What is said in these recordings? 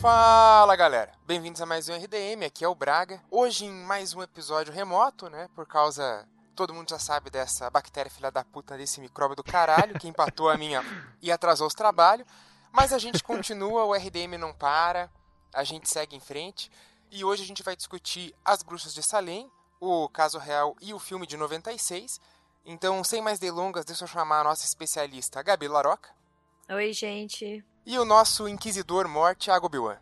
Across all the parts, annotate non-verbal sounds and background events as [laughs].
Fala galera, bem-vindos a mais um RDM, aqui é o Braga. Hoje em mais um episódio remoto, né? Por causa. Todo mundo já sabe dessa bactéria filha da puta desse micróbio do caralho que empatou a minha [laughs] e atrasou os trabalhos. Mas a gente continua, o RDM não para, a gente segue em frente. E hoje a gente vai discutir As Bruxas de Salem, o caso real e o filme de 96. Então, sem mais delongas, deixa eu chamar a nossa especialista, Gabi Laroca. Oi, gente. E o nosso inquisidor morte, Thiago Biwan.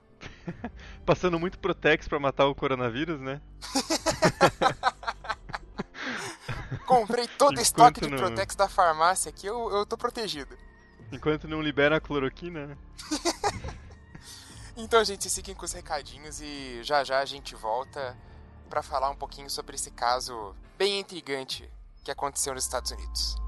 [laughs] Passando muito Protex para matar o coronavírus, né? [laughs] Comprei todo o estoque de Protex da farmácia aqui, eu, eu tô protegido. Enquanto não libera a cloroquina, né? [laughs] então, gente, fiquem com os recadinhos e já já a gente volta para falar um pouquinho sobre esse caso bem intrigante que aconteceu nos Estados Unidos.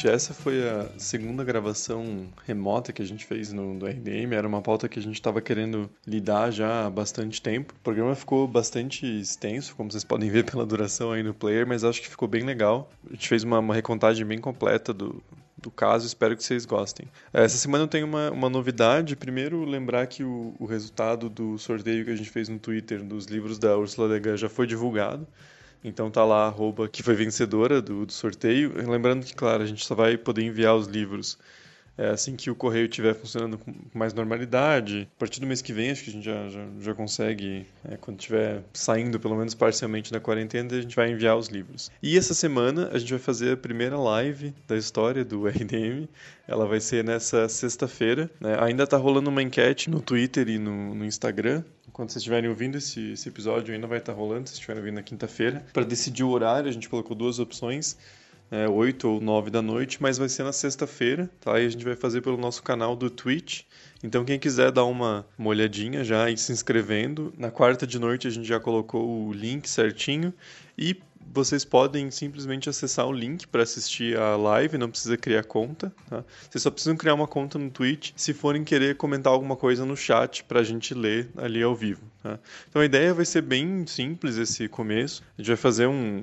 Gente, essa foi a segunda gravação remota que a gente fez no, no RDM. Era uma pauta que a gente estava querendo lidar já há bastante tempo. O programa ficou bastante extenso, como vocês podem ver pela duração aí no player, mas acho que ficou bem legal. A gente fez uma, uma recontagem bem completa do, do caso, espero que vocês gostem. Essa semana eu tenho uma, uma novidade. Primeiro, lembrar que o, o resultado do sorteio que a gente fez no Twitter dos livros da Ursula Le Guin já foi divulgado. Então tá lá a arroba que foi vencedora do, do sorteio. Lembrando que, claro, a gente só vai poder enviar os livros é, assim que o correio estiver funcionando com mais normalidade. A partir do mês que vem, acho que a gente já, já, já consegue, é, quando estiver saindo pelo menos parcialmente da quarentena, a gente vai enviar os livros. E essa semana a gente vai fazer a primeira live da história do [laughs] RDM. Ela vai ser nessa sexta-feira. Né? Ainda está rolando uma enquete no Twitter e no, no Instagram quando vocês estiverem ouvindo esse, esse episódio, ainda vai estar rolando, se estiverem ouvindo na quinta-feira. Para decidir o horário, a gente colocou duas opções. É, 8 ou 9 da noite, mas vai ser na sexta-feira, tá? E a gente vai fazer pelo nosso canal do Twitch. Então quem quiser dar uma, uma olhadinha já e se inscrevendo, na quarta de noite a gente já colocou o link certinho e vocês podem simplesmente acessar o link para assistir a live, não precisa criar conta. Tá? Vocês só precisam criar uma conta no Twitch se forem querer comentar alguma coisa no chat para a gente ler ali ao vivo. Tá? Então a ideia vai ser bem simples esse começo. A gente vai fazer um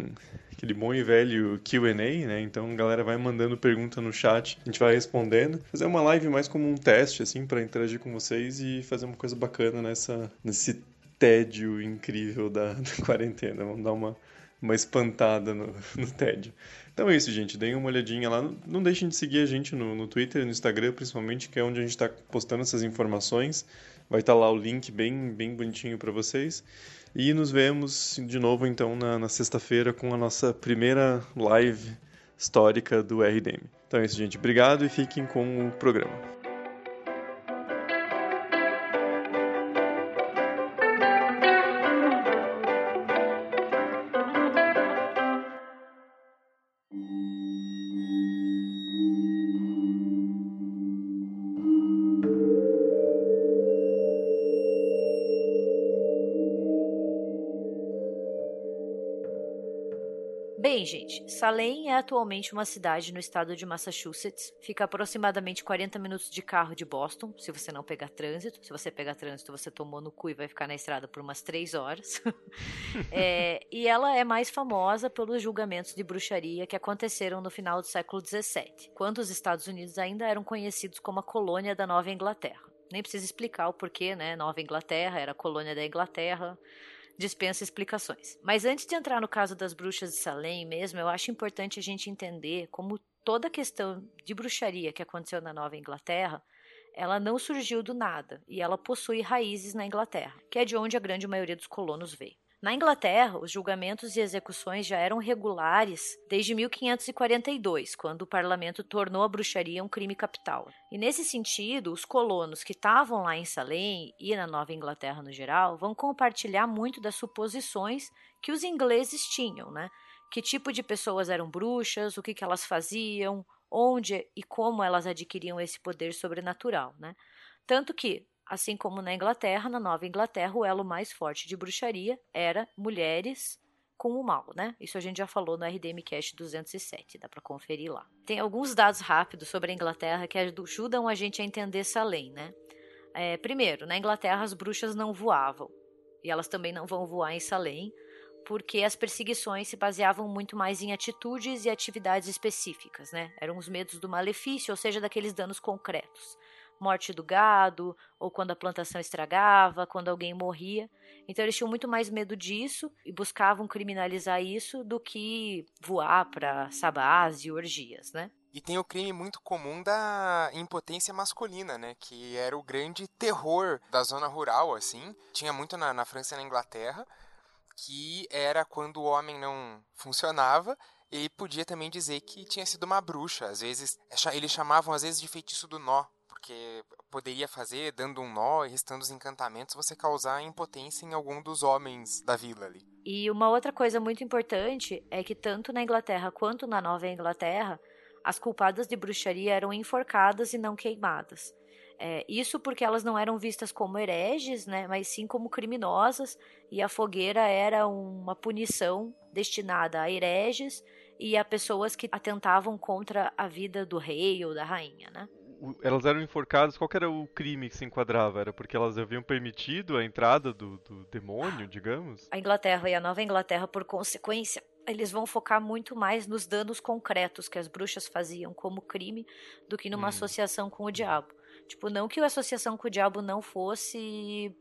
aquele bom e velho Q&A, né? Então a galera vai mandando pergunta no chat, a gente vai respondendo. Fazer uma live mais como um teste, assim, para interagir com vocês e fazer uma coisa bacana nessa, nesse tédio incrível da, [laughs] da quarentena. Vamos dar uma uma espantada no, [laughs] no tédio. Então é isso, gente. Deem uma olhadinha lá. Não deixem de seguir a gente no, no Twitter e no Instagram, principalmente, que é onde a gente está postando essas informações. Vai estar tá lá o link bem, bem bonitinho para vocês. E nos vemos de novo, então, na, na sexta-feira com a nossa primeira live histórica do RDM. Então é isso, gente. Obrigado e fiquem com o programa. Gente, Salem é atualmente uma cidade no estado de Massachusetts. Fica aproximadamente 40 minutos de carro de Boston, se você não pegar trânsito. Se você pegar trânsito, você tomou no cu e vai ficar na estrada por umas 3 horas. [laughs] é, e ela é mais famosa pelos julgamentos de bruxaria que aconteceram no final do século XVII, quando os Estados Unidos ainda eram conhecidos como a colônia da Nova Inglaterra. Nem precisa explicar o porquê, né? Nova Inglaterra era colônia da Inglaterra dispensa explicações. Mas antes de entrar no caso das bruxas de Salem mesmo, eu acho importante a gente entender como toda a questão de bruxaria que aconteceu na Nova Inglaterra, ela não surgiu do nada e ela possui raízes na Inglaterra, que é de onde a grande maioria dos colonos veio. Na Inglaterra, os julgamentos e execuções já eram regulares desde 1542, quando o parlamento tornou a bruxaria um crime capital. E nesse sentido, os colonos que estavam lá em Salem e na Nova Inglaterra no geral vão compartilhar muito das suposições que os ingleses tinham, né? Que tipo de pessoas eram bruxas, o que, que elas faziam, onde e como elas adquiriam esse poder sobrenatural, né? Tanto que Assim como na Inglaterra, na Nova Inglaterra, o elo mais forte de bruxaria era mulheres com o mal, né? Isso a gente já falou no RDM Cast 207, dá para conferir lá. Tem alguns dados rápidos sobre a Inglaterra que ajudam a gente a entender essa lei, né? É, primeiro, na Inglaterra as bruxas não voavam e elas também não vão voar em Salem, porque as perseguições se baseavam muito mais em atitudes e atividades específicas, né? Eram os medos do malefício, ou seja, daqueles danos concretos morte do gado, ou quando a plantação estragava, quando alguém morria. Então eles tinham muito mais medo disso e buscavam criminalizar isso do que voar para sabás e orgias, né? E tem o crime muito comum da impotência masculina, né? Que era o grande terror da zona rural, assim. Tinha muito na, na França e na Inglaterra, que era quando o homem não funcionava e podia também dizer que tinha sido uma bruxa. Às vezes, eles chamavam às vezes de feitiço do nó, porque poderia fazer, dando um nó e restando os encantamentos, você causar impotência em algum dos homens da vila ali. E uma outra coisa muito importante é que tanto na Inglaterra quanto na Nova Inglaterra, as culpadas de bruxaria eram enforcadas e não queimadas. É, isso porque elas não eram vistas como hereges, né, mas sim como criminosas, e a fogueira era uma punição destinada a hereges e a pessoas que atentavam contra a vida do rei ou da rainha, né? Elas eram enforcadas, qual era o crime que se enquadrava? Era porque elas haviam permitido a entrada do, do demônio, digamos? A Inglaterra e a Nova Inglaterra, por consequência, eles vão focar muito mais nos danos concretos que as bruxas faziam como crime do que numa hum. associação com o diabo. Tipo, não que a associação com o diabo não fosse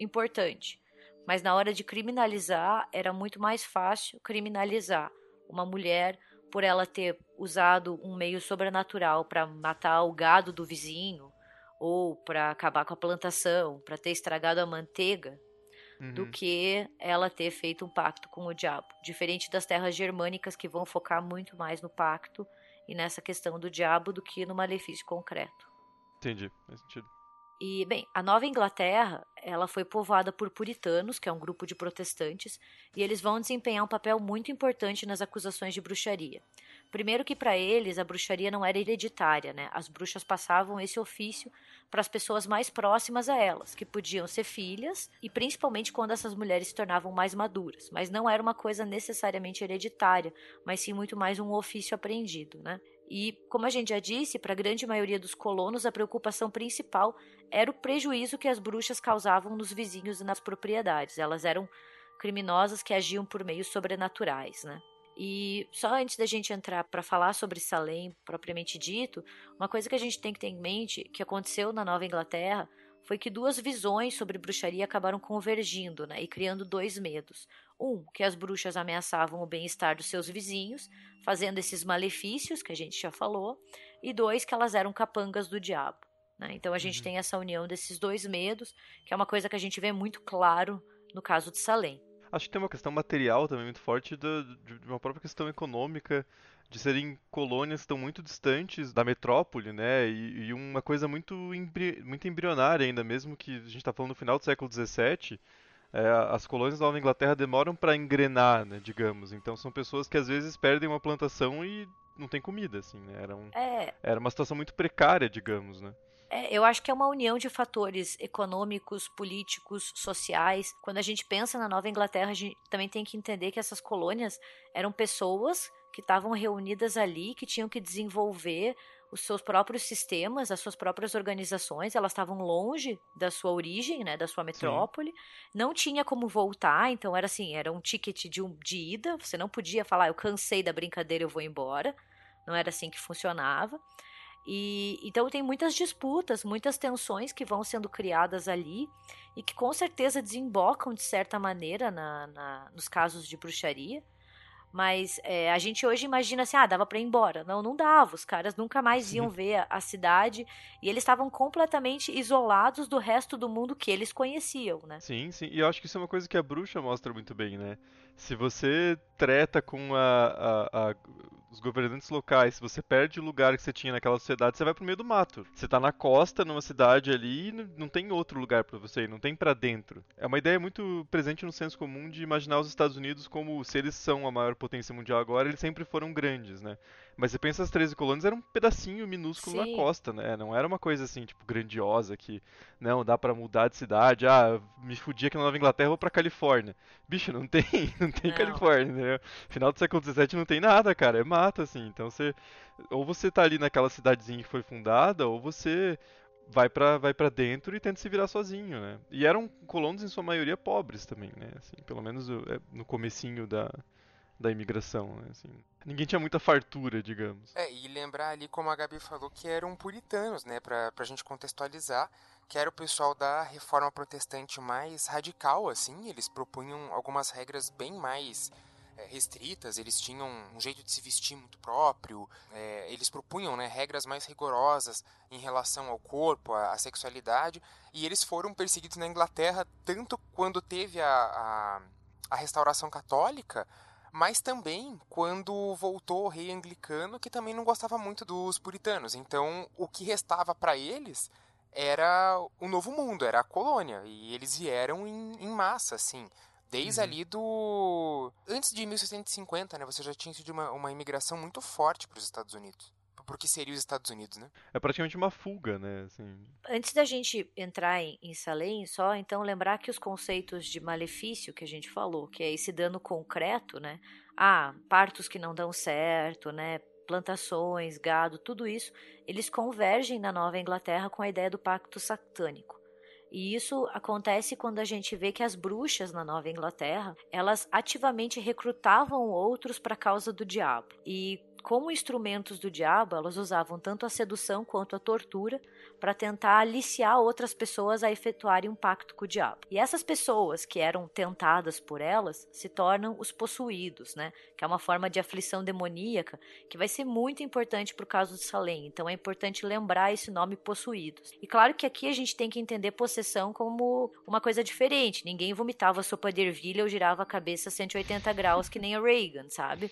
importante, mas na hora de criminalizar era muito mais fácil criminalizar uma mulher por ela ter usado um meio sobrenatural para matar o gado do vizinho ou para acabar com a plantação, para ter estragado a manteiga, uhum. do que ela ter feito um pacto com o diabo. Diferente das terras germânicas que vão focar muito mais no pacto e nessa questão do diabo do que no malefício concreto. Entendi, faz sentido. E, bem, a Nova Inglaterra, ela foi povoada por puritanos, que é um grupo de protestantes, e eles vão desempenhar um papel muito importante nas acusações de bruxaria. Primeiro que para eles a bruxaria não era hereditária, né? As bruxas passavam esse ofício para as pessoas mais próximas a elas, que podiam ser filhas, e principalmente quando essas mulheres se tornavam mais maduras, mas não era uma coisa necessariamente hereditária, mas sim muito mais um ofício aprendido, né? E, como a gente já disse, para a grande maioria dos colonos, a preocupação principal era o prejuízo que as bruxas causavam nos vizinhos e nas propriedades. Elas eram criminosas que agiam por meios sobrenaturais, né? E só antes da gente entrar para falar sobre Salem propriamente dito, uma coisa que a gente tem que ter em mente que aconteceu na Nova Inglaterra foi que duas visões sobre bruxaria acabaram convergindo né, e criando dois medos. Um, que as bruxas ameaçavam o bem-estar dos seus vizinhos, fazendo esses malefícios que a gente já falou, e dois, que elas eram capangas do diabo. Né? Então a gente uhum. tem essa união desses dois medos, que é uma coisa que a gente vê muito claro no caso de Salem. Acho que tem uma questão material também muito forte de, de uma própria questão econômica de serem colônias que estão muito distantes da metrópole, né? E, e uma coisa muito, embri muito embrionária ainda, mesmo que a gente está falando no final do século XVII, é, as colônias da Nova Inglaterra demoram para engrenar, né, digamos. Então são pessoas que às vezes perdem uma plantação e não tem comida, assim, né? Era, um, é... era uma situação muito precária, digamos, né? É, eu acho que é uma união de fatores econômicos, políticos, sociais. Quando a gente pensa na Nova Inglaterra, a gente também tem que entender que essas colônias eram pessoas que estavam reunidas ali, que tinham que desenvolver os seus próprios sistemas, as suas próprias organizações, elas estavam longe da sua origem, né, da sua metrópole, Sim. não tinha como voltar, então era assim, era um ticket de, um, de ida, você não podia falar, eu cansei da brincadeira, eu vou embora, não era assim que funcionava. E então tem muitas disputas, muitas tensões que vão sendo criadas ali e que com certeza desembocam de certa maneira na, na nos casos de bruxaria. Mas é, a gente hoje imagina assim, ah, dava para ir embora. Não, não dava. Os caras nunca mais iam ver a, a cidade e eles estavam completamente isolados do resto do mundo que eles conheciam, né? Sim, sim. E eu acho que isso é uma coisa que a bruxa mostra muito bem, né? Se você treta com a, a, a os governantes locais, se você perde o lugar que você tinha naquela sociedade, você vai pro meio do mato. Você tá na costa, numa cidade ali, não tem outro lugar para você ir, não tem para dentro. É uma ideia muito presente no senso comum de imaginar os Estados Unidos como se eles são a maior potência mundial agora, eles sempre foram grandes, né? Mas você pensa as 13 colônias era um pedacinho minúsculo Sim. na costa, né? Não era uma coisa assim, tipo, grandiosa que não dá pra mudar de cidade. Ah, me fudi aqui na Nova Inglaterra, vou pra Califórnia. Bicho, não tem, [laughs] não tem Não. Califórnia, entendeu? Final do século XVII não tem nada, cara, é mata assim. Então você ou você tá ali naquela cidadezinha que foi fundada, ou você vai pra, vai pra dentro e tenta se virar sozinho, né? E eram colonos em sua maioria pobres também, né? Assim, pelo menos é, no comecinho da, da imigração, né? Assim, ninguém tinha muita fartura, digamos. É, e lembrar ali, como a Gabi falou, que eram puritanos, né? Pra, pra gente contextualizar, que era o pessoal da reforma protestante mais radical, assim. Eles propunham algumas regras bem mais é, restritas, eles tinham um jeito de se vestir muito próprio, é, eles propunham né, regras mais rigorosas em relação ao corpo, à, à sexualidade, e eles foram perseguidos na Inglaterra tanto quando teve a, a, a restauração católica, mas também quando voltou o rei anglicano, que também não gostava muito dos puritanos. Então, o que restava para eles era o novo mundo, era a colônia, e eles vieram em, em massa, assim. Desde Uhum. ali do. Antes de 1650, né? Você já tinha tido uma, uma imigração muito forte para os Estados Unidos. Por que seria os Estados Unidos, né? É praticamente uma fuga, né? Assim, Antes da gente entrar em, em Salem, só então lembrar que os conceitos de malefício que a gente falou, que é esse dano concreto, né? Ah, partos que não dão certo, né? Plantações, gado, tudo isso, eles convergem na Nova Inglaterra com a ideia do pacto satânico. E isso acontece quando a gente vê que as bruxas na Nova Inglaterra, elas ativamente recrutavam outros para a causa do diabo. E como instrumentos do diabo, elas usavam tanto a sedução quanto a tortura para tentar aliciar outras pessoas a efetuarem um pacto com o diabo. E essas pessoas que eram tentadas por elas se tornam os possuídos, né? Que é uma forma de aflição demoníaca que vai ser muito importante para o caso de Salem. Então é importante lembrar esse nome possuídos. E claro que aqui a gente tem que entender possessão como uma coisa diferente. Ninguém vomitava sopa de ervilha ou girava a cabeça 180 graus que nem a Reagan, sabe?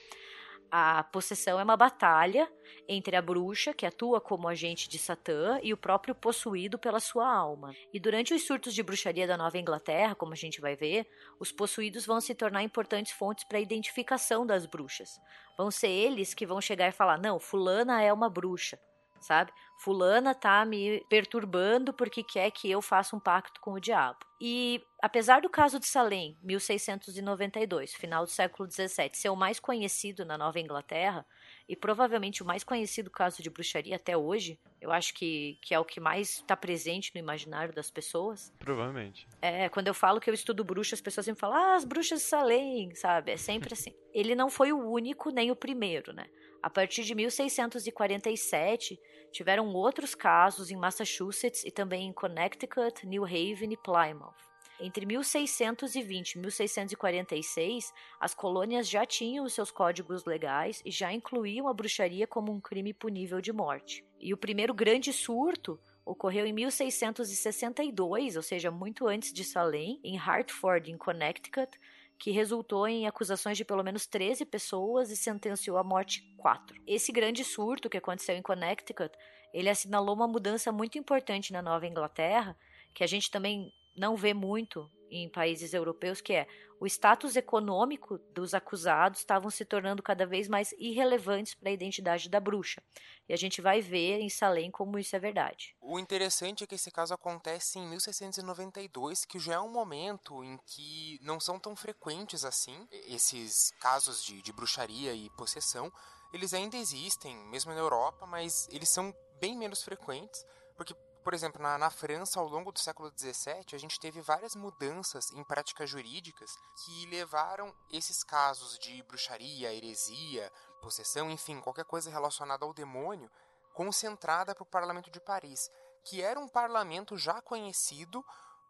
A possessão é uma batalha entre a bruxa, que atua como agente de Satã, e o próprio possuído pela sua alma. E durante os surtos de bruxaria da Nova Inglaterra, como a gente vai ver, os possuídos vão se tornar importantes fontes para a identificação das bruxas. Vão ser eles que vão chegar e falar: não, Fulana é uma bruxa, sabe? Fulana tá me perturbando porque quer que eu faça um pacto com o diabo. E apesar do caso de Salem, 1692, final do século XVII, ser o mais conhecido na Nova Inglaterra e provavelmente o mais conhecido caso de bruxaria até hoje, eu acho que, que é o que mais está presente no imaginário das pessoas. provavelmente. É, quando eu falo que eu estudo bruxa, as pessoas sempre falam, ah, as bruxas de Salem, sabe? É sempre assim. Ele não foi o único nem o primeiro, né? A partir de 1647, tiveram outros casos em Massachusetts e também em Connecticut, New Haven e Plymouth. Entre 1620 e 1646, as colônias já tinham seus códigos legais e já incluíam a bruxaria como um crime punível de morte. E o primeiro grande surto ocorreu em 1662, ou seja, muito antes de Salem, em Hartford, em Connecticut, que resultou em acusações de pelo menos 13 pessoas e sentenciou à morte 4. Esse grande surto que aconteceu em Connecticut, ele assinalou uma mudança muito importante na Nova Inglaterra, que a gente também não vê muito em países europeus, que é o status econômico dos acusados estavam se tornando cada vez mais irrelevantes para a identidade da bruxa. E a gente vai ver em Salem como isso é verdade. O interessante é que esse caso acontece em 1692, que já é um momento em que não são tão frequentes assim esses casos de, de bruxaria e possessão. Eles ainda existem, mesmo na Europa, mas eles são bem menos frequentes, porque por exemplo, na, na, França, ao longo do século XVII, a gente teve várias mudanças em práticas jurídicas que levaram esses casos de bruxaria, heresia, possessão, enfim, qualquer coisa relacionada ao demônio, concentrada para o Parlamento de Paris, que era um parlamento já conhecido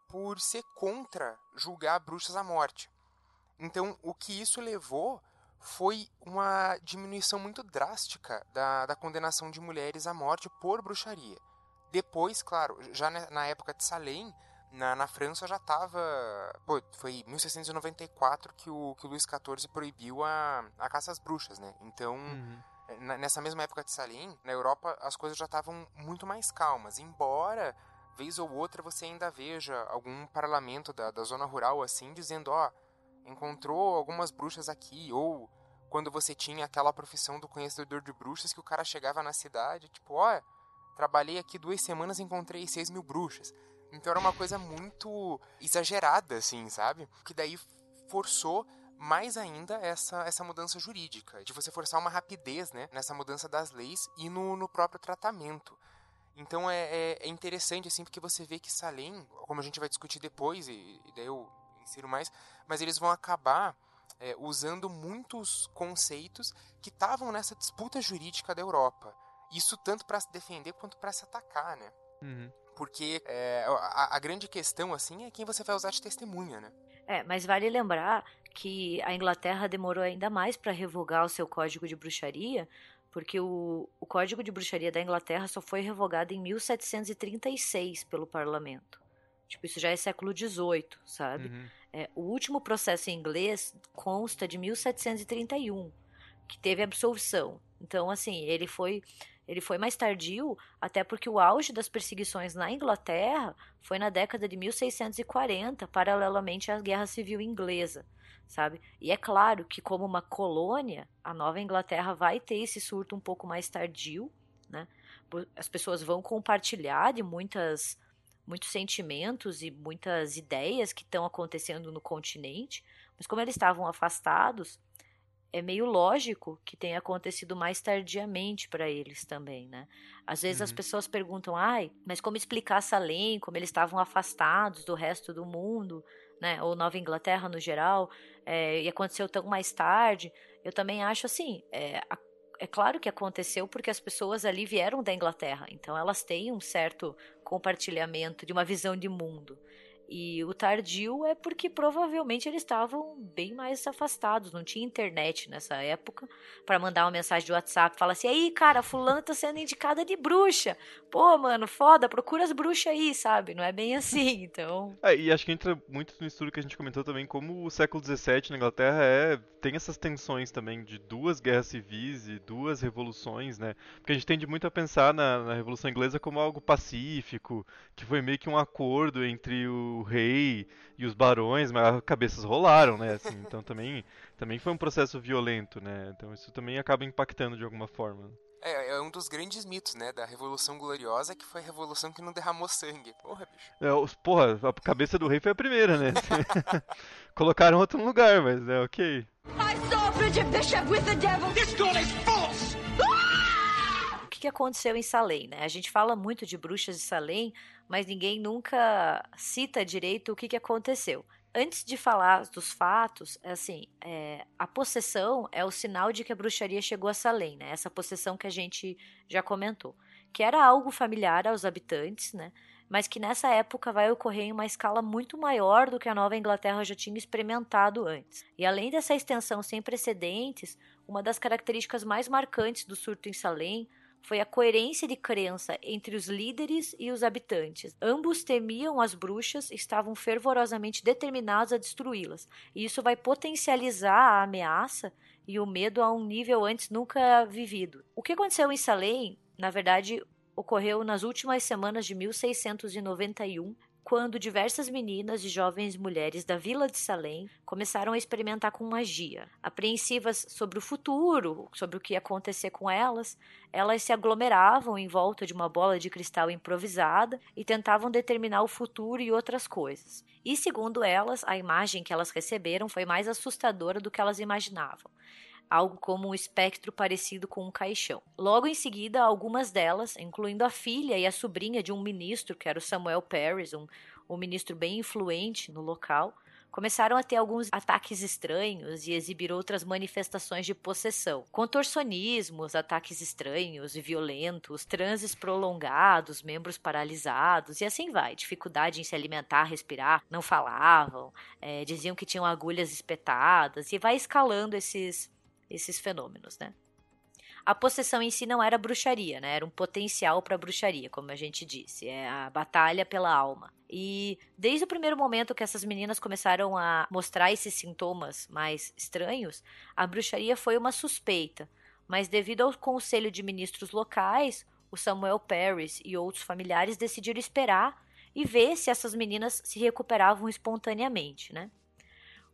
por ser contra julgar bruxas à morte. Então, o que isso levou foi uma diminuição muito drástica da, da condenação de mulheres à morte por bruxaria. Depois, claro, já na época de Salem, na, na França já estava. Pô, foi em 1694 que o, que o Luís XIV proibiu a, a caça às bruxas, né? Então, Uhum. na- nessa mesma época de Salem, na Europa as coisas já estavam muito mais calmas. Embora, vez ou outra, você ainda veja algum parlamento da, da zona rural assim dizendo: ó, encontrou algumas bruxas aqui, ou quando você tinha aquela profissão do conhecedor de bruxas que o cara chegava na cidade, tipo, ó, trabalhei aqui duas semanas e encontrei seis mil bruxas. Então era uma coisa muito exagerada, assim, sabe? Que daí forçou mais ainda essa, essa mudança jurídica, de você forçar uma rapidez né, nessa mudança das leis e no, no próprio tratamento. Então é, é, é, interessante, assim, porque você vê que Salem, como a gente vai discutir depois, e, e daí eu insiro mais, mas eles vão acabar é, usando muitos conceitos que estavam nessa disputa jurídica da Europa. Isso tanto para se defender quanto para se atacar, né? Uhum. Porque é, a, a, grande questão, assim, é quem você vai usar de testemunha, né? É, mas vale lembrar que a Inglaterra demorou ainda mais para revogar o seu código de bruxaria, porque o, o Código de Bruxaria da Inglaterra só foi revogado em 1736 pelo parlamento. Tipo, isso já é século XVIII, sabe? Uhum. É, o último processo em inglês consta de 1731, que teve absolvição. Então, assim, ele foi ele foi mais tardio, até porque o auge das perseguições na Inglaterra foi na década de 1640, paralelamente à Guerra Civil Inglesa, sabe? E é claro que como uma colônia, a Nova Inglaterra vai ter esse surto um pouco mais tardio, né? As pessoas vão compartilhar de muitas muitos sentimentos e muitas ideias que estão acontecendo no continente, mas como eles estavam afastados, é meio lógico que tenha acontecido mais tardiamente para eles também, né? Às vezes uhum. as pessoas perguntam, ai, mas como explicar Salem, como eles estavam afastados do resto do mundo, né? Ou Nova Inglaterra no geral, é, e aconteceu tão mais tarde. Eu também acho assim, é, é claro que aconteceu porque as pessoas ali vieram da Inglaterra, então elas têm um certo compartilhamento de uma visão de mundo. E o tardio é porque provavelmente eles estavam bem mais afastados, não tinha internet nessa época para mandar uma mensagem de WhatsApp, fala assim: "Aí, cara, fulana tá sendo indicada de bruxa. Pô, mano, foda, procura as bruxas aí, sabe? Não é bem [laughs] assim, então". É, e acho que entra muito no estudo que a gente comentou também como o século XVII na Inglaterra é tem essas tensões também de duas guerras civis e duas revoluções, né? Porque a gente tende muito a pensar na, na Revolução Inglesa como algo pacífico, que foi meio que um acordo entre o o rei e os barões, mas cabeças rolaram, né? Assim, então também, também foi um processo violento, né? Então isso também acaba impactando de alguma forma. É, é um dos grandes mitos, né, da Revolução Gloriosa, que foi a revolução que não derramou sangue. Porra, bicho. É, os, porra, a cabeça do rei foi a primeira, né? [laughs] Colocaram outro lugar, mas é ok. I saw Bridget Bishop with the devil. This girl is false! Que, que aconteceu em Salem, né? A gente fala muito de bruxas de Salem, mas ninguém nunca cita direito o que, que aconteceu. Antes de falar dos fatos, é assim, é, a possessão é o sinal de que a bruxaria chegou a Salem, né? Essa possessão que a gente já comentou, que era algo familiar aos habitantes, né? Mas que nessa época vai ocorrer em uma escala muito maior do que a Nova Inglaterra já tinha experimentado antes. E além dessa extensão sem precedentes, uma das características mais marcantes do surto em Salem foi a coerência de crença entre os líderes e os habitantes. Ambos temiam as bruxas e estavam fervorosamente determinados a destruí-las. E isso vai potencializar a ameaça e o medo a um nível antes nunca vivido. O que aconteceu em Salem, na verdade, ocorreu nas últimas semanas de 1691, quando diversas meninas e jovens mulheres da vila de Salem começaram a experimentar com magia. Apreensivas sobre o futuro, sobre o que ia acontecer com elas, elas se aglomeravam em volta de uma bola de cristal improvisada e tentavam determinar o futuro e outras coisas. E segundo elas, a imagem que elas receberam foi mais assustadora do que elas imaginavam algo como um espectro parecido com um caixão. Logo em seguida, algumas delas, incluindo a filha e a sobrinha de um ministro, que era o Samuel Paris, um, um ministro bem influente no local, começaram a ter alguns ataques estranhos e exibir outras manifestações de possessão. Contorcionismos, ataques estranhos e violentos, transes prolongados, membros paralisados e assim vai. Dificuldade em se alimentar, respirar, não falavam, é, diziam que tinham agulhas espetadas e vai escalando esses esses fenômenos, né? A possessão em si não era bruxaria, né? Era um potencial para bruxaria, como a gente disse. É a batalha pela alma. E desde o primeiro momento que essas meninas começaram a mostrar esses sintomas mais estranhos, a bruxaria foi uma suspeita. Mas devido ao conselho de ministros locais, o Samuel Paris e outros familiares decidiram esperar e ver se essas meninas se recuperavam espontaneamente, né?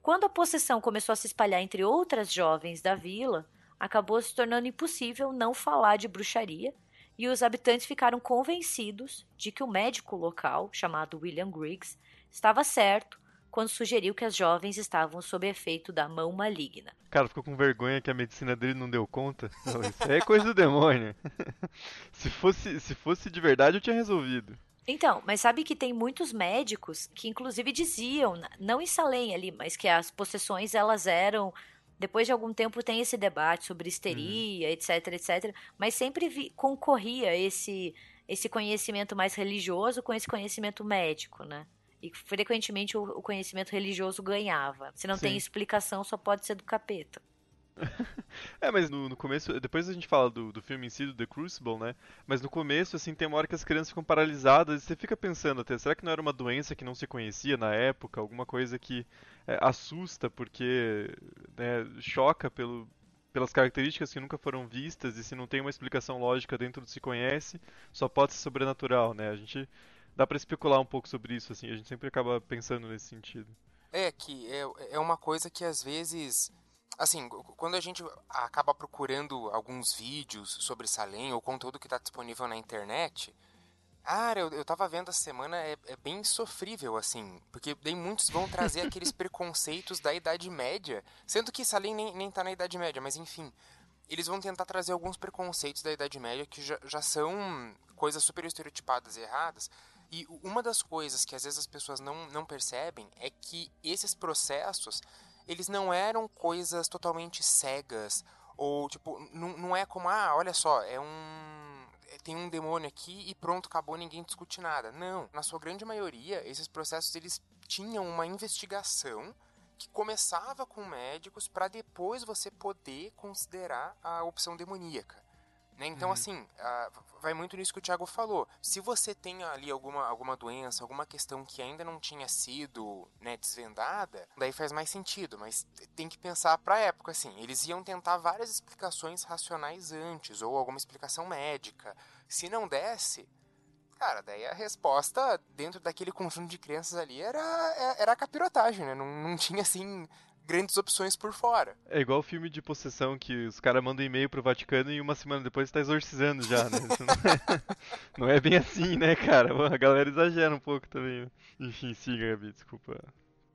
Quando a possessão começou a se espalhar entre outras jovens da vila, acabou se tornando impossível não falar de bruxaria e os habitantes ficaram convencidos de que o médico local, chamado William Griggs, estava certo quando sugeriu que as jovens estavam sob efeito da mão maligna. Cara, ficou com vergonha que a medicina dele não deu conta? Isso aí é coisa do demônio. [laughs] se, fosse, se fosse de verdade, eu tinha resolvido. Então, mas sabe que tem muitos médicos que inclusive diziam, não em Salem ali, mas que as possessões elas eram depois de algum tempo tem esse debate sobre histeria, uhum. etc, etc, mas sempre vi, concorria esse esse conhecimento mais religioso com esse conhecimento médico, né? E frequentemente o, o conhecimento religioso ganhava. Se não Sim. tem explicação, só pode ser do capeta. [laughs] é, mas no, no, começo, depois a gente fala do, do filme em si, do The Crucible, né? Mas no começo, assim, tem uma hora que as crianças ficam paralisadas e você fica pensando até, será que não era uma doença que não se conhecia na época? Alguma coisa que é, assusta porque né, choca pelo, pelas características que nunca foram vistas e se não tem uma explicação lógica dentro do se conhece, só pode ser sobrenatural, né? A gente dá para especular um pouco sobre isso, assim, a gente sempre acaba pensando nesse sentido. É que é, é uma coisa que às vezes assim, quando a gente acaba procurando alguns vídeos sobre Salem ou conteúdo que está disponível na internet, Cara, eu, eu tava vendo essa semana, é, é, bem sofrível, assim. Porque daí muitos vão trazer [laughs] aqueles preconceitos da Idade Média. Sendo que Salem nem, nem tá na Idade Média, mas enfim. Eles vão tentar trazer alguns preconceitos da Idade Média que já, já são coisas super estereotipadas e erradas. E uma das coisas que às vezes as pessoas não, não percebem é que esses processos eles não eram coisas totalmente cegas ou tipo não, não é como ah olha só é um é, tem um demônio aqui e pronto acabou ninguém discute nada. Não. Na sua grande maioria esses processos eles tinham uma investigação que começava com médicos para depois você poder considerar a opção demoníaca né? Então, uhum. assim, vai muito nisso que o Thiago falou. Se você tem ali alguma, alguma doença, alguma questão que ainda não tinha sido né, desvendada, daí faz mais sentido. Mas tem que pensar para a época, assim. Eles iam tentar várias explicações racionais antes, ou alguma explicação médica. Se não desse, cara, daí a resposta dentro daquele conjunto de crianças ali era, é, era a capirotagem, né? Não, não tinha, assim, grandes opções por fora. É igual o filme de possessão que os caras mandam e-mail pro Vaticano e uma semana depois está exorcizando já, né? Não é, [laughs] não é, bem assim, né, cara? A galera exagera um pouco também. Enfim, siga, Gabi, desculpa.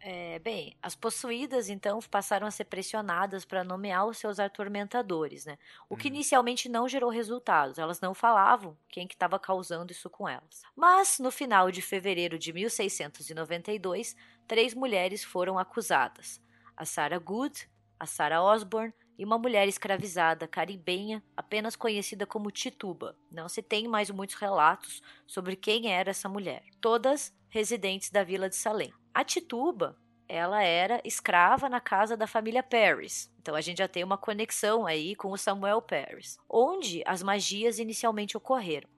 É, bem, as possuídas então passaram a ser pressionadas para nomear os seus atormentadores, né? O que hum. inicialmente não gerou resultados. Elas não falavam quem que estava causando isso com elas. Mas no final de fevereiro de 1692, três mulheres foram acusadas a Sarah Good, a Sarah Osborne e uma mulher escravizada caribenha, apenas conhecida como Tituba. Não se tem mais muitos relatos sobre quem era essa mulher. Todas residentes da vila de Salem. A Tituba, ela era escrava na casa da família Paris. Então a gente já tem uma conexão aí com o Samuel Paris, onde as magias inicialmente ocorreram.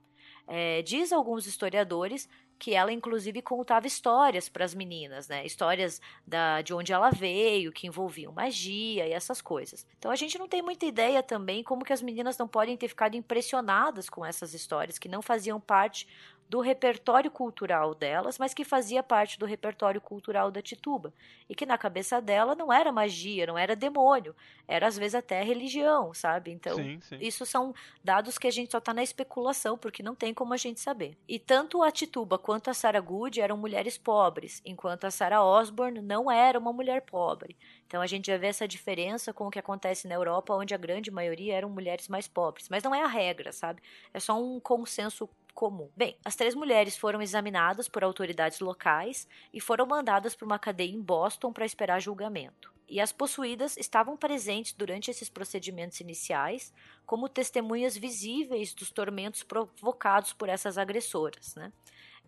É, diz alguns historiadores que ela inclusive contava histórias para as meninas, né? Histórias da, de onde ela veio, que envolviam magia e essas coisas. Então a gente não tem muita ideia também como que as meninas não podem ter ficado impressionadas com essas histórias que não faziam parte do repertório cultural delas, mas que fazia parte do repertório cultural da Tituba. E que na cabeça dela não era magia, não era demônio, era às vezes até religião, sabe? Então, sim, sim. isso são dados que a gente só está na especulação, porque não tem como a gente saber. E tanto a Tituba quanto a Sarah Good eram mulheres pobres, enquanto a Sarah Osborne não era uma mulher pobre. Então a gente já vê essa diferença com o que acontece na Europa, onde a grande maioria eram mulheres mais pobres. Mas não é a regra, sabe? É só um consenso comum. Bem, as três mulheres foram examinadas por autoridades locais e foram mandadas para uma cadeia em Boston para esperar julgamento. E as possuídas estavam presentes durante esses procedimentos iniciais como testemunhas visíveis dos tormentos provocados por essas agressoras, né?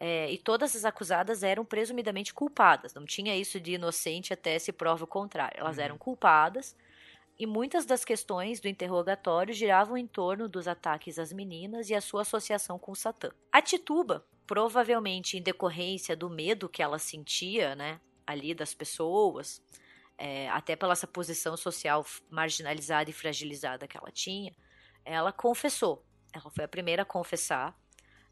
É, e todas as acusadas eram presumidamente culpadas. Não tinha isso de inocente até se prova o contrário. Elas uhum. eram culpadas e muitas das questões do interrogatório giravam em torno dos ataques às meninas e a sua associação com Satã. A Tituba, provavelmente em decorrência do medo que ela sentia, né, ali das pessoas, é, até pela essa posição social marginalizada e fragilizada que ela tinha, ela confessou. Ela foi a primeira a confessar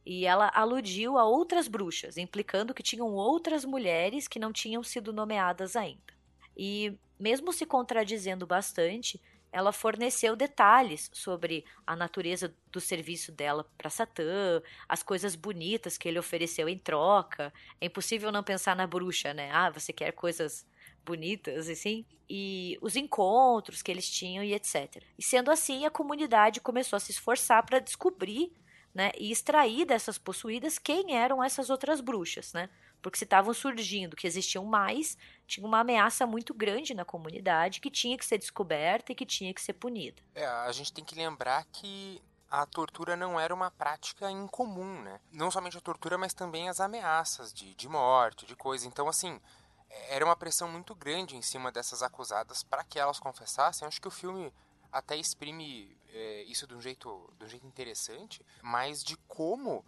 e ela aludiu a outras bruxas, implicando que tinham outras mulheres que não tinham sido nomeadas ainda. E mesmo se contradizendo bastante, ela forneceu detalhes sobre a natureza do serviço dela para Satã, as coisas bonitas que ele ofereceu em troca. É impossível não pensar na bruxa, né? Ah, você quer coisas bonitas, assim, e os encontros que eles tinham e etc. E sendo assim, a comunidade começou a se esforçar para descobrir, né, e extrair dessas possuídas quem eram essas outras bruxas, né? Porque se estavam surgindo, que existiam mais, tinha uma ameaça muito grande na comunidade que tinha que ser descoberta e que tinha que ser punida. É, a gente tem que lembrar que a tortura não era uma prática incomum, né? Não somente a tortura, mas também as ameaças de, de morte, de coisa. Então, assim, era uma pressão muito grande em cima dessas acusadas para que elas confessassem. Acho que o filme até exprime é, isso de um jeito, de um jeito interessante, mas de como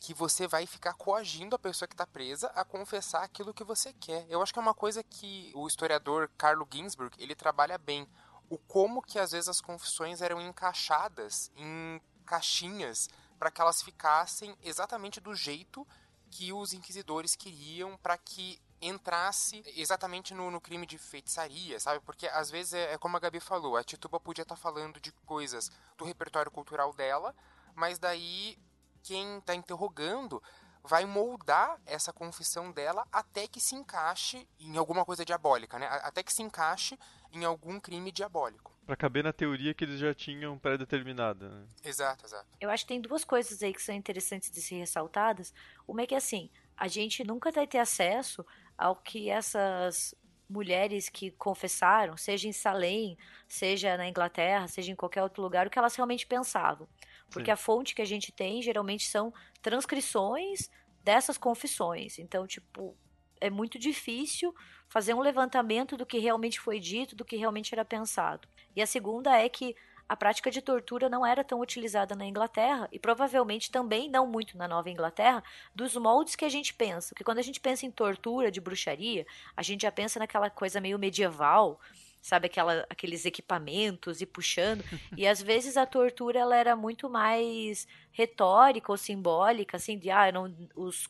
que você vai ficar coagindo a pessoa que está presa a confessar aquilo que você quer. Eu acho que é uma coisa que o historiador Carlo Ginsburg ele trabalha bem o como que às vezes as confissões eram encaixadas em caixinhas para que elas ficassem exatamente do jeito que os inquisidores queriam para que entrasse exatamente no, no, crime de feitiçaria, sabe? Porque às vezes é, é como a Gabi falou, a Tituba podia estar tá falando de coisas do repertório cultural dela, mas daí quem está interrogando vai moldar essa confissão dela até que se encaixe em alguma coisa diabólica, né? Até que se encaixe em algum crime diabólico. Para caber na teoria que eles já tinham pré-determinada. Né? Exato, exato. Eu acho que tem duas coisas aí que são interessantes de ser ressaltadas. Uma é que assim, a gente nunca vai ter acesso ao que essas mulheres que confessaram, seja em Salem, seja na Inglaterra, seja em qualquer outro lugar, o que elas realmente pensavam. Porque Sim. a fonte que a gente tem geralmente são transcrições dessas confissões. Então, tipo, é muito difícil fazer um levantamento do que realmente foi dito, do que realmente era pensado. E a segunda é que a prática de tortura não era tão utilizada na Inglaterra e provavelmente também não muito na Nova Inglaterra, dos moldes que a gente pensa. Porque quando a gente pensa em tortura de bruxaria, a gente já pensa naquela coisa meio medieval, sabe aquela, aqueles equipamentos e puxando. [laughs] E às vezes a tortura ela era muito mais retórica ou simbólica assim de ah não, os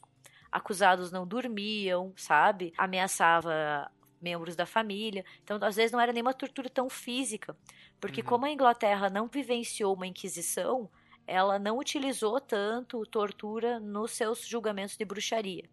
acusados não dormiam sabe? Ameaçava membros da família. Então às vezes não era nenhuma tortura tão física. Porque uhum. como a Inglaterra não vivenciou uma inquisição ela não utilizou tanto tortura nos seus julgamentos de bruxaria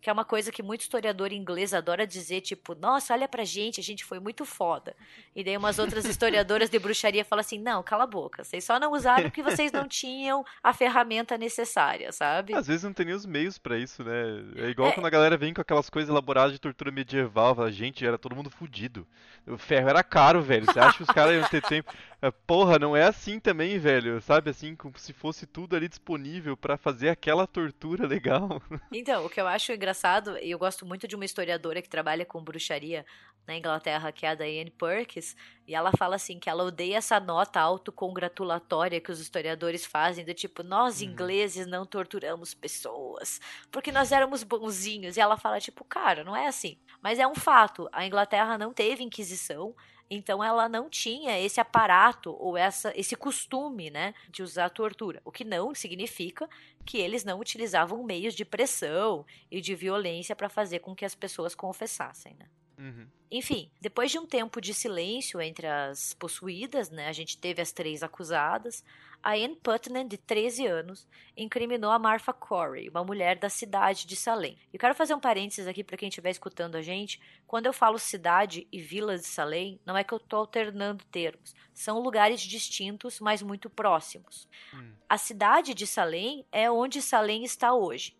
que é uma coisa que muito historiador inglês adora dizer, tipo, nossa, olha pra gente, a gente foi muito foda. E daí umas outras historiadoras de bruxaria falam assim, não, cala a boca, vocês só não usaram porque vocês não tinham a ferramenta necessária, sabe? Às vezes não tem nem os meios para isso, né? É igual é... quando a galera vem com aquelas coisas elaboradas de tortura medieval, fala, gente, era todo mundo fudido. O ferro era caro, velho, você acha que os caras iam ter tempo? É, porra, não é assim também, velho, sabe? Assim, como se fosse tudo ali disponível para fazer aquela tortura legal. [laughs] Então, o que eu acho engraçado e eu gosto muito de uma historiadora que trabalha com bruxaria na Inglaterra, que é a Diane Perkins, e ela fala assim que ela odeia essa nota autocongratulatória que os historiadores fazem, do tipo, nós uhum. ingleses não torturamos pessoas, porque nós éramos bonzinhos. E ela fala, tipo, cara, não é assim. Mas é um fato, a Inglaterra não teve Inquisição, então ela não tinha esse aparato ou essa, esse costume, né, de usar tortura, o que não significa que eles não utilizavam meios de pressão e de violência para fazer com que as pessoas confessassem, né? Uhum. Enfim, depois de um tempo de silêncio entre as possuídas, né, a gente teve as três acusadas, a Anne Putnam, de 13 anos, incriminou a Martha Corey, uma mulher da cidade de Salem. Eu quero fazer um parênteses aqui para quem estiver escutando a gente. Quando eu falo cidade e vila de Salem, não é que eu estou alternando termos. São lugares distintos, mas muito próximos. Hum. A cidade de Salem é onde Salem está hoje.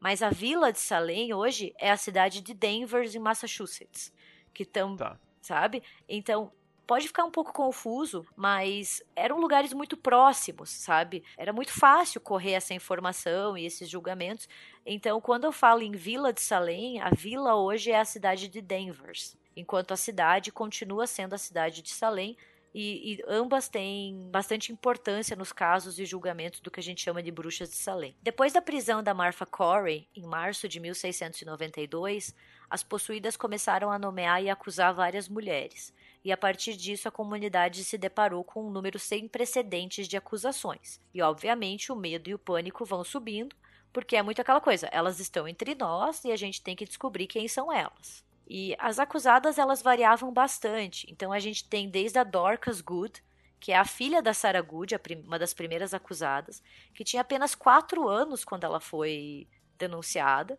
Mas a vila de Salem hoje é a cidade de Denver, em Massachusetts. Que estão. Tá. Sabe? Então, pode ficar um pouco confuso, mas eram lugares muito próximos, sabe? Era muito fácil correr essa informação e esses julgamentos. Então, quando eu falo em Vila de Salem, a vila hoje é a cidade de Denver, enquanto a cidade continua sendo a cidade de Salem, e, e, ambas têm bastante importância nos casos e julgamentos do que a gente chama de bruxas de Salem. Depois da prisão da Martha Corey, em março de 1692, as possuídas começaram a nomear e acusar várias mulheres, e a partir disso a comunidade se deparou com um número sem precedentes de acusações. E obviamente o medo e o pânico vão subindo, porque é muito aquela coisa, elas estão entre nós e a gente tem que descobrir quem são elas. E as acusadas elas variavam bastante. Então a gente tem desde a Dorcas Good, que é a filha da Sarah Good, uma das primeiras acusadas, que tinha apenas quatro anos quando ela foi denunciada,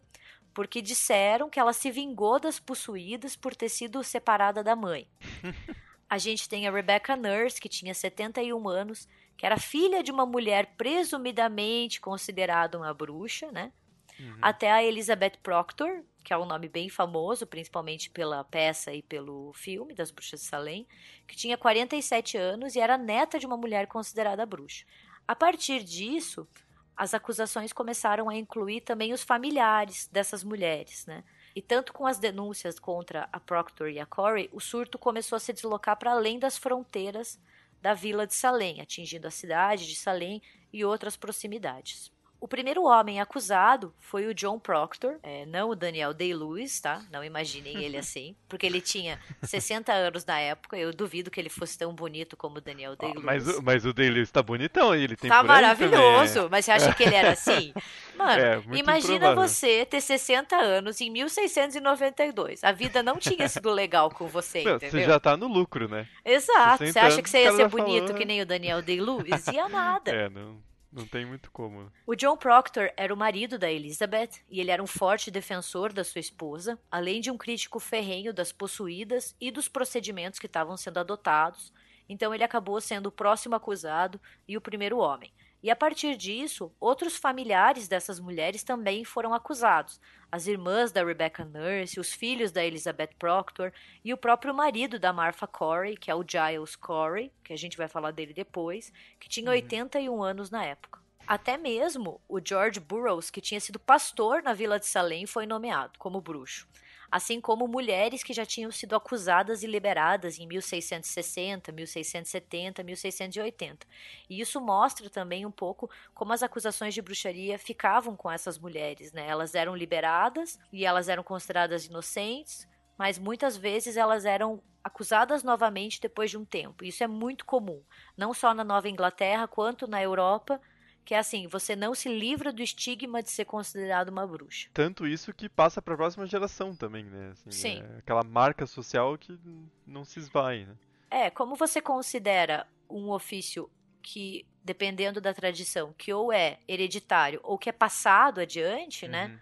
porque disseram que ela se vingou das possuídas por ter sido separada da mãe. [laughs] A gente tem a Rebecca Nurse, que tinha 71 anos, que era filha de uma mulher presumidamente considerada uma bruxa, né? Uhum. Até a Elizabeth Proctor, que é um nome bem famoso, principalmente pela peça e pelo filme das Bruxas de Salem, que tinha 47 anos e era neta de uma mulher considerada bruxa. A partir disso, as acusações começaram a incluir também os familiares dessas mulheres, né? E tanto com as denúncias contra a Proctor e a Corey, o surto começou a se deslocar para além das fronteiras da vila de Salem, atingindo a cidade de Salem e outras proximidades. O primeiro homem acusado foi o John Proctor, é, não o Daniel Day-Lewis, tá? Não imaginem ele [laughs] assim, porque ele tinha 60 anos na época, eu duvido que ele fosse tão bonito como o Daniel Day-Lewis. mas, mas o Day-Lewis tá bonitão, ele tem Tá maravilhoso, também, mas você acha que ele era assim? [laughs] Mano, é, imagina improvável. você ter 60 anos em 1692. A vida não tinha sido legal com você, entendeu? Você já tá no lucro, né? Exato. Você acha que você ia ser bonito falou... que nem o Daniel Day-Lewis? Ia nada. [laughs] É, não... Não tem muito como. O John Proctor era o marido da Elizabeth e ele era um forte defensor da sua esposa, além de um crítico ferrenho das possuídas e dos procedimentos que estavam sendo adotados. Então ele acabou sendo o próximo acusado e o primeiro homem. E a partir disso, outros familiares dessas mulheres também foram acusados. As irmãs da Rebecca Nurse, os filhos da Elizabeth Proctor e o próprio marido da Martha Corey, que é o Giles Corey, que a gente vai falar dele depois, que tinha uhum. 81 anos na época. Até mesmo o George Burroughs, que tinha sido pastor na vila de Salem, foi nomeado como bruxo assim como mulheres que já tinham sido acusadas e liberadas em 1660, 1670, 1680. E isso mostra também um pouco como as acusações de bruxaria ficavam com essas mulheres, né? Elas eram liberadas e elas eram consideradas inocentes, mas muitas vezes elas eram acusadas novamente depois de um tempo. Isso é muito comum, não só na Nova Inglaterra quanto na Europa que é assim, você não se livra do estigma de ser considerado uma bruxa. Tanto isso que passa para a próxima geração também, né? Assim, Sim. É aquela marca social que não se esvai, né? É, como você considera um ofício que, dependendo da tradição, que ou é hereditário ou que é passado adiante, né? uhum. né?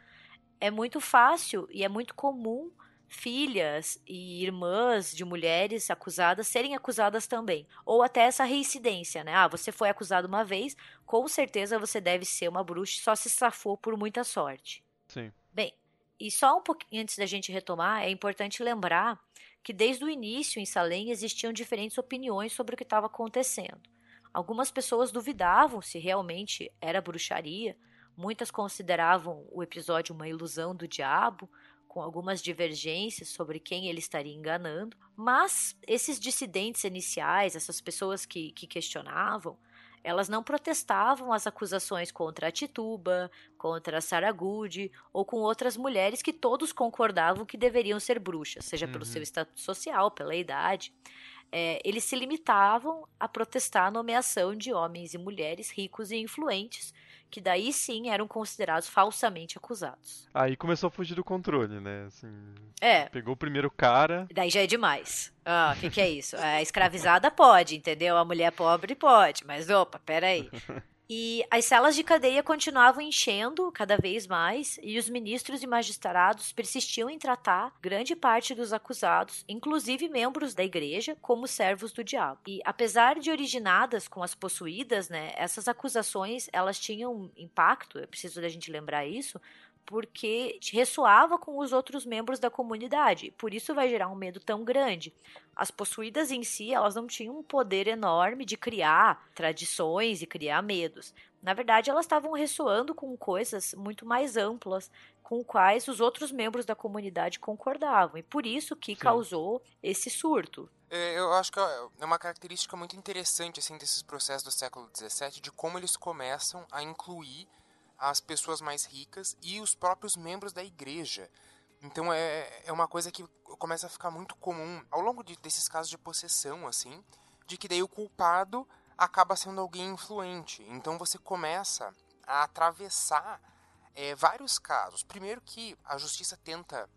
É muito fácil e é muito comum filhas e irmãs de mulheres acusadas serem acusadas também. Ou até essa reincidência, né? Ah, você foi acusado uma vez, com certeza você deve ser uma bruxa, só se safou por muita sorte. Sim. Bem, e só um pouquinho antes da gente retomar, é importante lembrar que desde o início em Salem existiam diferentes opiniões sobre o que estava acontecendo. Algumas pessoas duvidavam se realmente era bruxaria, muitas consideravam o episódio uma ilusão do diabo, com algumas divergências sobre quem ele estaria enganando, mas esses dissidentes iniciais, essas pessoas que, que questionavam, elas não protestavam as acusações contra a Tituba, contra a Sarah Good ou com outras mulheres que todos concordavam que deveriam ser bruxas, seja uhum. pelo seu status social, pela idade. É, eles se limitavam a protestar a nomeação de homens e mulheres ricos e influentes que daí sim eram considerados falsamente acusados. Aí começou a fugir do controle, né? Assim, é. Pegou o primeiro cara. Daí já é demais. Ah, o que, que é isso? A escravizada pode, entendeu? A mulher pobre pode, mas opa, peraí. [laughs] E as celas de cadeia continuavam enchendo cada vez mais, e os ministros e magistrados persistiam em tratar grande parte dos acusados, inclusive membros da igreja, como servos do diabo. E apesar de originadas com as possuídas, né, essas acusações elas tinham impacto, é preciso da gente lembrar isso, porque ressoava com os outros membros da comunidade. Por isso vai gerar um medo tão grande. As possuídas em si, elas não tinham um poder enorme de criar tradições e criar medos. Na verdade, elas estavam ressoando com coisas muito mais amplas, com quais os outros membros da comunidade concordavam. E por isso que Sim. causou esse surto. É, eu acho que é uma característica muito interessante assim desses processos do século XVII, de como eles começam a incluir as pessoas mais ricas e os próprios membros da igreja. Então é, é uma coisa que começa a ficar muito comum ao longo de, desses casos de possessão, assim, de que daí o culpado acaba sendo alguém influente. Então você começa a atravessar é, vários casos. Primeiro que a justiça tenta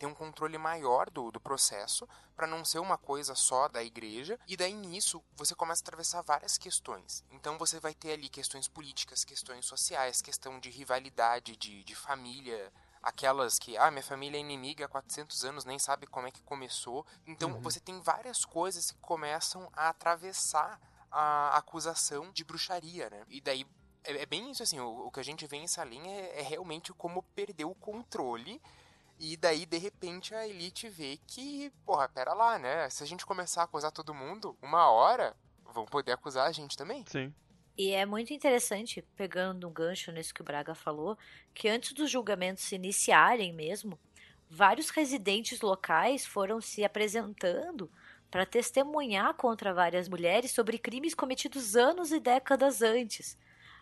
ter um controle maior do, do processo, para não ser uma coisa só da igreja, e daí nisso você começa a atravessar várias questões. Então você vai ter ali questões políticas, questões sociais, questão de rivalidade, de, de família, aquelas que, ah, minha família é inimiga há 400 anos, nem sabe como é que começou. Então uhum. você tem várias coisas que começam a atravessar a acusação de bruxaria, né? E daí é, é bem isso, assim, o, o, que a gente vê em Salim é, é realmente como perder o controle e daí, de repente, a elite vê que, porra, pera lá, né? Se a gente começar a acusar todo mundo, uma hora, vão poder acusar a gente também. Sim. E é muito interessante, pegando um gancho nisso que o Braga falou, que antes dos julgamentos se iniciarem mesmo, vários residentes locais foram se apresentando para testemunhar contra várias mulheres sobre crimes cometidos anos e décadas antes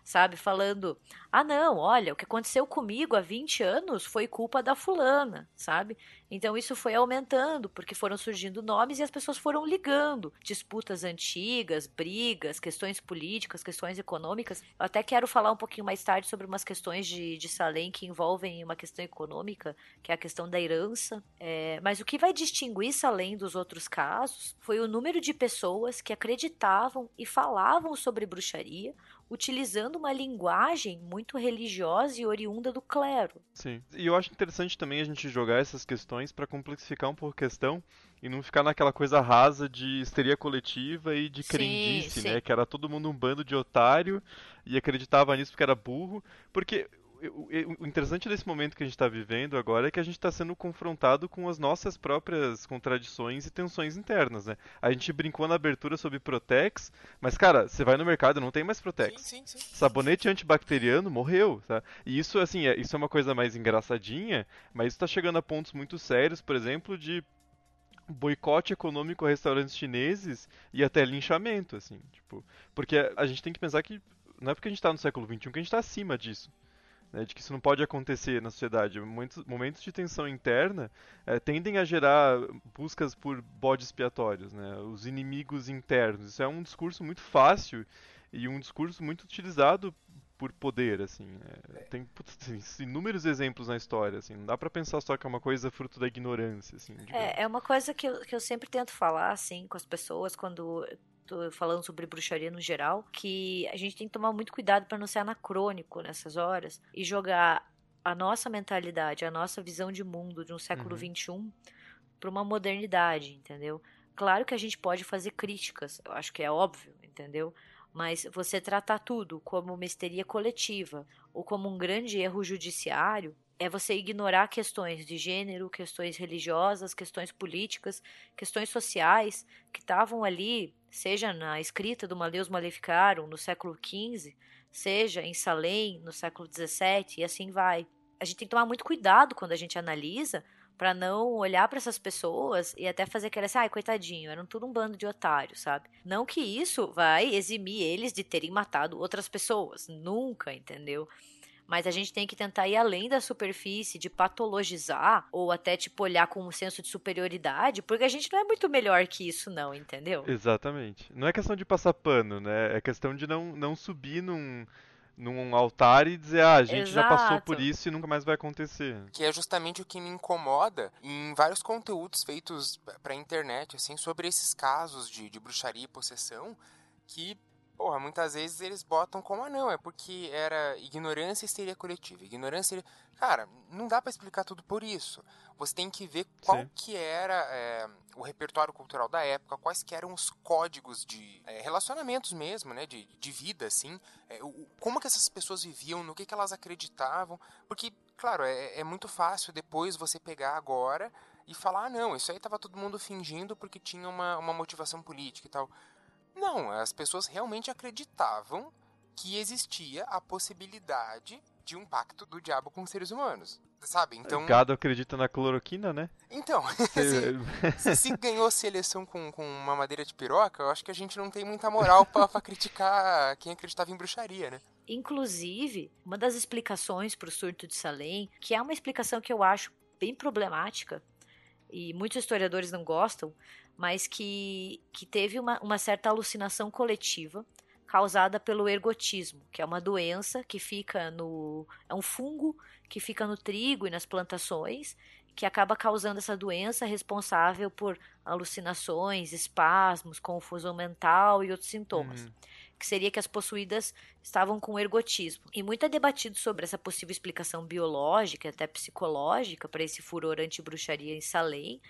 sabe? Falando: ah, não, olha, o que aconteceu comigo há 20 anos foi culpa da fulana, sabe? Então isso foi aumentando, porque foram surgindo nomes e as pessoas foram ligando. Disputas antigas, brigas, questões políticas, questões econômicas. Eu até quero falar um pouquinho mais tarde sobre umas questões de, de Salem que envolvem uma questão econômica, que é a questão da herança. É, mas o que vai distinguir Salem dos outros casos foi o número de pessoas que acreditavam e falavam sobre bruxaria, utilizando uma linguagem muito religiosa e oriunda do clero. Sim. E eu acho interessante também a gente jogar essas questões para complexificar um pouco a questão e não ficar naquela coisa rasa de histeria coletiva e de crendice, sim, né? Que era todo mundo um bando de otário e acreditava nisso porque era burro. Porque o interessante desse momento que a gente está vivendo agora é que a gente está sendo confrontado com as nossas próprias contradições e tensões internas, né? A gente brincou na abertura sobre Protex, mas, cara, você vai no mercado não tem mais Protex. Sim, sim, sim. Sabonete antibacteriano morreu, tá? E isso, assim, é, isso é uma coisa mais engraçadinha, mas isso está chegando a pontos muito sérios, por exemplo, de boicote econômico a restaurantes chineses e até linchamento, assim, tipo, porque a gente tem que pensar que não é porque a gente está no século XXI que a gente está acima disso né, de que isso não pode acontecer na sociedade. Muitos momentos de tensão interna é, tendem a gerar buscas por bodes expiatórios, né, os inimigos internos. Isso é um discurso muito fácil e um discurso muito utilizado por poder, assim. É, [laughs] tem, inúmeros exemplos na história, assim. Não dá para pensar só que é uma coisa fruto da ignorância, assim. É, é uma coisa que eu, que eu sempre tento falar, assim, com as pessoas quando falando sobre bruxaria no geral, que a gente tem que tomar muito cuidado para não ser anacrônico nessas horas e jogar a nossa mentalidade, a nossa visão de mundo de um século uhum. XXI para uma modernidade, entendeu? Claro que a gente pode fazer críticas, eu acho que é óbvio, entendeu? Mas você tratar tudo como uma histeria coletiva ou como um grande erro judiciário é você ignorar questões de gênero, questões religiosas, questões políticas, questões sociais que estavam ali, seja na escrita do Maleus Maleficarum no século XV, seja em Salem no século XVII e assim vai. A gente tem que tomar muito cuidado quando a gente analisa para não olhar para essas pessoas e até fazer aquela assim, ai, coitadinho, eram tudo um bando de otários, sabe? Não que isso vai eximir eles de terem matado outras pessoas, nunca, entendeu? Mas a gente tem que tentar ir além da superfície, de patologizar, ou até, tipo, olhar com um senso de superioridade, porque a gente não é muito melhor que isso, não, entendeu? Exatamente. Não é questão de passar pano, né? É questão de não, não subir num num altar e dizer, ah, a gente Exato. já passou por isso e nunca mais vai acontecer. Que é justamente o que me incomoda em vários conteúdos feitos pra internet, assim, sobre esses casos de, de bruxaria e possessão, que porra, muitas vezes eles botam como, ah, não, é porque era ignorância e histeria coletiva. Ignorância e... Cara, não dá para explicar tudo por isso. Você tem que ver qual Sim. que era é, o repertório cultural da época, quais que eram os códigos de é, relacionamentos mesmo, né, de, de vida, assim, é, o, como que essas pessoas viviam, no que, que elas acreditavam, porque, claro, é, é muito fácil depois você pegar agora e falar, ah, não, isso aí tava todo mundo fingindo porque tinha uma, uma motivação política e tal. Não, as pessoas realmente acreditavam que existia a possibilidade de um pacto do diabo com os seres humanos. Sabe? Então. O gado acredita na cloroquina, né? Então, [laughs] [laughs] se, se, ganhou seleção com, com uma madeira de piroca, eu acho que a gente não tem muita moral para criticar quem acreditava em bruxaria, né? Inclusive, uma das explicações para o surto de Salem, que é uma explicação que eu acho bem problemática, e muitos historiadores não gostam, mas que, que teve uma, uma certa alucinação coletiva causada pelo ergotismo, que é uma doença que fica no. é um fungo que fica no trigo e nas plantações, que acaba causando essa doença responsável por alucinações, espasmos, confusão mental e outros sintomas. Uhum. Que seria que as possuídas estavam com ergotismo. E muito é debatido sobre essa possível explicação biológica, até psicológica, para esse furor anti-bruxaria em Salem,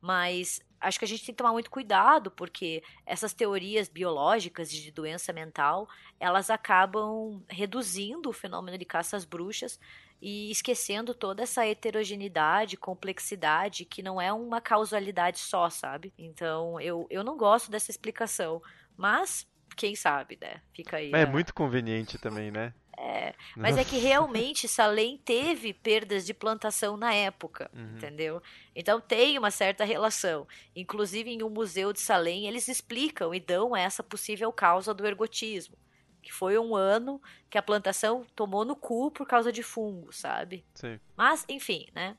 mas acho que a gente tem que tomar muito cuidado, porque essas teorias biológicas de doença mental, elas acabam reduzindo o fenômeno de caça às bruxas e esquecendo toda essa heterogeneidade, complexidade, que não é uma causalidade só, sabe? Então, eu, eu não gosto dessa explicação, mas quem sabe, né? Fica aí. É a... muito conveniente também, né? É, [laughs] mas é que realmente Salem teve perdas de plantação na época, uhum. entendeu? Então tem uma certa relação. Inclusive em um museu de Salem eles explicam e dão essa possível causa do ergotismo, que foi um ano que a plantação tomou no cu por causa de fungo, sabe? Sim. Mas enfim, né?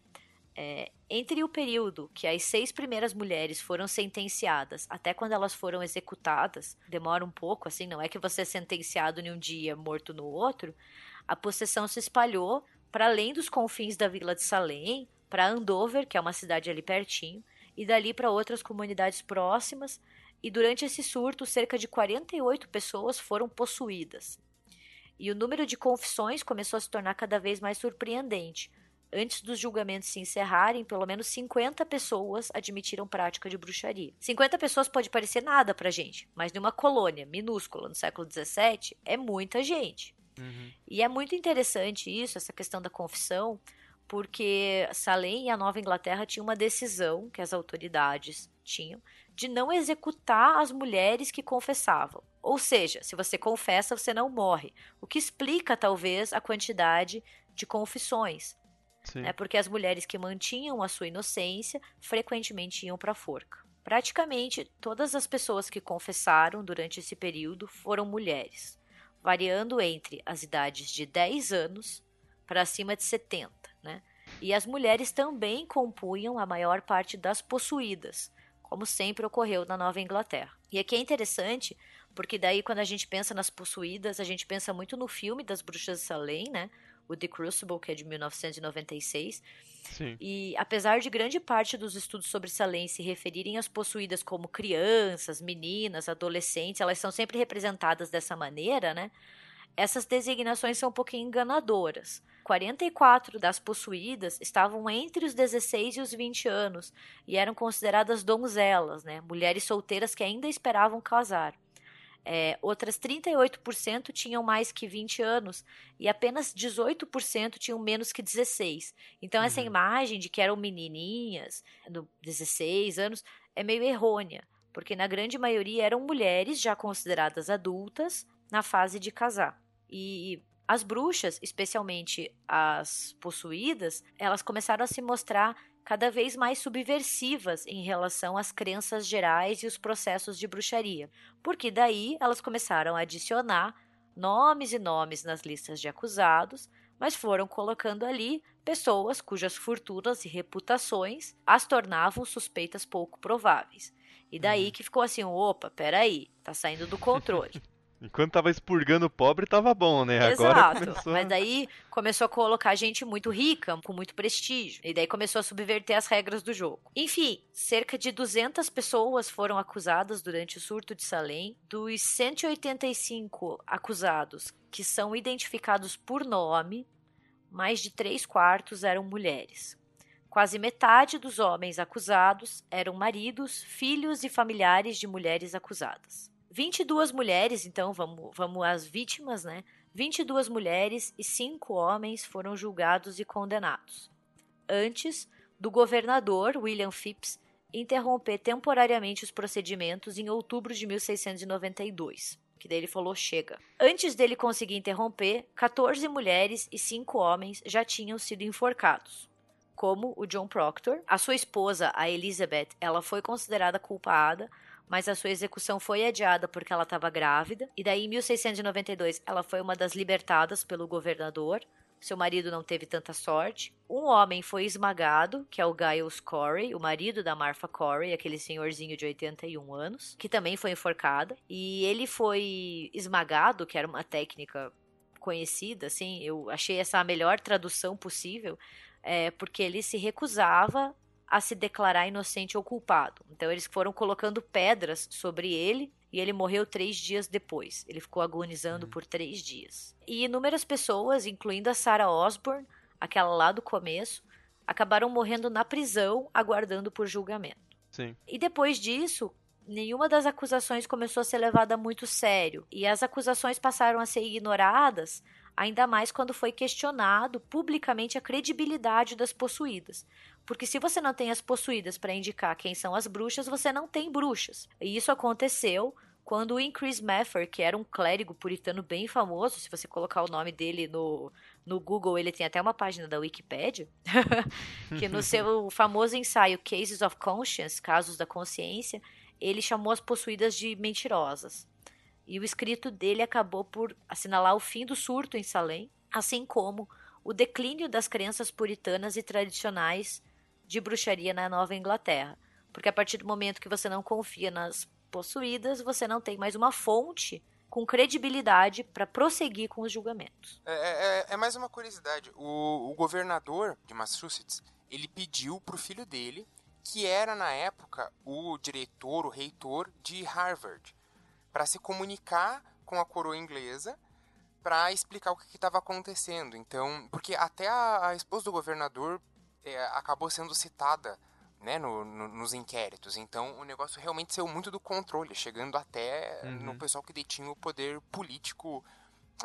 É, entre o período que as seis primeiras mulheres foram sentenciadas até quando elas foram executadas, demora um pouco, assim, não é que você é sentenciado em um dia, morto no outro, a possessão se espalhou para além dos confins da vila de Salem, para Andover, que é uma cidade ali pertinho, e dali para outras comunidades próximas, e durante esse surto, cerca de 48 pessoas foram possuídas. E o número de confissões começou a se tornar cada vez mais surpreendente Antes dos julgamentos se encerrarem, pelo menos 50 pessoas admitiram prática de bruxaria. 50 pessoas pode parecer nada pra gente, mas numa colônia minúscula no século XVII é muita gente. Uhum. E é muito interessante isso, essa questão da confissão, porque Salem e a Nova Inglaterra tinham uma decisão que as autoridades tinham de não executar as mulheres que confessavam. Ou seja, se você confessa, você não morre. O que explica, talvez, a quantidade de confissões. Né, porque as mulheres que mantinham a sua inocência frequentemente iam para a forca. Praticamente todas as pessoas que confessaram durante esse período foram mulheres, variando entre as idades de 10 anos para acima de 70, né? E as mulheres também compunham a maior parte das possuídas, como sempre ocorreu na Nova Inglaterra. E aqui é interessante, porque daí quando a gente pensa nas possuídas, a gente pensa muito no filme das Bruxas de Salem, né? O The Crucible, que é de 1996. Sim. E apesar de grande parte dos estudos sobre Salem se referirem às possuídas como crianças, meninas, adolescentes, elas são sempre representadas dessa maneira, né? Essas designações são um pouquinho enganadoras. 44 das possuídas estavam entre os 16 e os 20 anos e eram consideradas donzelas, né? mulheres solteiras que ainda esperavam casar. É, outras 38% tinham mais que 20 anos e apenas 18% tinham menos que 16. Então, uhum. essa imagem de que eram menininhas, de 16 anos, é meio errônea, porque na grande maioria eram mulheres já consideradas adultas na fase de casar. E as bruxas, especialmente as possuídas, elas começaram a se mostrar cada vez mais subversivas em relação às crenças gerais e os processos de bruxaria, porque daí elas começaram a adicionar nomes e nomes nas listas de acusados, mas foram colocando ali pessoas cujas fortunas e reputações as tornavam suspeitas pouco prováveis. E daí uhum. que ficou assim, opa, peraí, tá saindo do controle. [laughs] Enquanto tava expurgando o pobre, tava bom, né? Exato. Agora começou... Mas daí começou a colocar gente muito rica, com muito prestígio. E daí começou a subverter as regras do jogo. Enfim, cerca de 200 pessoas foram acusadas durante o surto de Salem. Dos 185 acusados que são identificados por nome, mais de 3 quartos eram mulheres. Quase metade dos homens acusados eram maridos, filhos e familiares de mulheres acusadas. 22 mulheres, então, vamos, vamos às vítimas, né? 22 mulheres e 5 homens foram julgados e condenados. Antes do governador William Phipps interromper temporariamente os procedimentos em outubro de 1692. Que daí ele falou: chega. Antes dele conseguir interromper, 14 mulheres e 5 homens já tinham sido enforcados. Como o John Proctor, a sua esposa, a Elizabeth, ela foi considerada culpada mas a sua execução foi adiada porque ela estava grávida. E daí, em 1692, ela foi uma das libertadas pelo governador. Seu marido não teve tanta sorte. Um homem foi esmagado, que é o Giles Corey, o marido da Martha Corey, aquele senhorzinho de 81 anos, que também foi enforcado. E ele foi esmagado, que era uma técnica conhecida, assim, eu achei essa a melhor tradução possível, é, porque ele se recusava a se declarar inocente ou culpado. Então eles foram colocando pedras sobre ele e ele morreu três dias depois. Ele ficou agonizando uhum. por três dias. E inúmeras pessoas, incluindo a Sarah Osborne, aquela lá do começo, acabaram morrendo na prisão, aguardando por julgamento. Sim. E depois disso, nenhuma das acusações começou a ser levada muito sério. E as acusações passaram a ser ignoradas, ainda mais quando foi questionado publicamente a credibilidade das possuídas. Porque se você não tem as possuídas para indicar quem são as bruxas, você não tem bruxas. E isso aconteceu quando o Increase Maffer, que era um clérigo puritano bem famoso, se você colocar o nome dele no, no Google, ele tem até uma página da Wikipedia, [laughs] que no seu [laughs] famoso ensaio Cases of Conscience, Casos da Consciência, ele chamou as possuídas de mentirosas. E o escrito dele acabou por assinalar o fim do surto em Salem, assim como o declínio das crenças puritanas e tradicionais de bruxaria na Nova Inglaterra. Porque a partir do momento que você não confia nas possuídas, você não tem mais uma fonte com credibilidade para prosseguir com os julgamentos. É, é, é, é mais uma curiosidade. O, o, governador de Massachusetts ele pediu para o filho dele, que era na época o diretor, o reitor de Harvard, para se comunicar com a coroa inglesa para explicar o que estava acontecendo. Então, porque até a, a esposa do governador acabou sendo citada né, no, no, nos inquéritos. Então o negócio realmente saiu muito do controle, chegando até uhum. no pessoal que detinha o poder político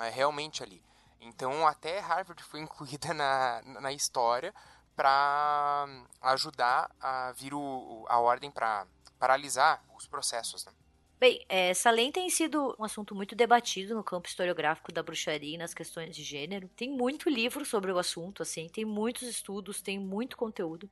é, realmente ali. Então até Harvard foi [laughs] incluída na, na história para ajudar a vir o, a ordem para paralisar os processos. Né? Bem, essa lei tem sido um assunto muito debatido no campo historiográfico da bruxaria e nas questões de gênero. Tem muito livro sobre o assunto, assim, tem muitos estudos, tem muito conteúdo.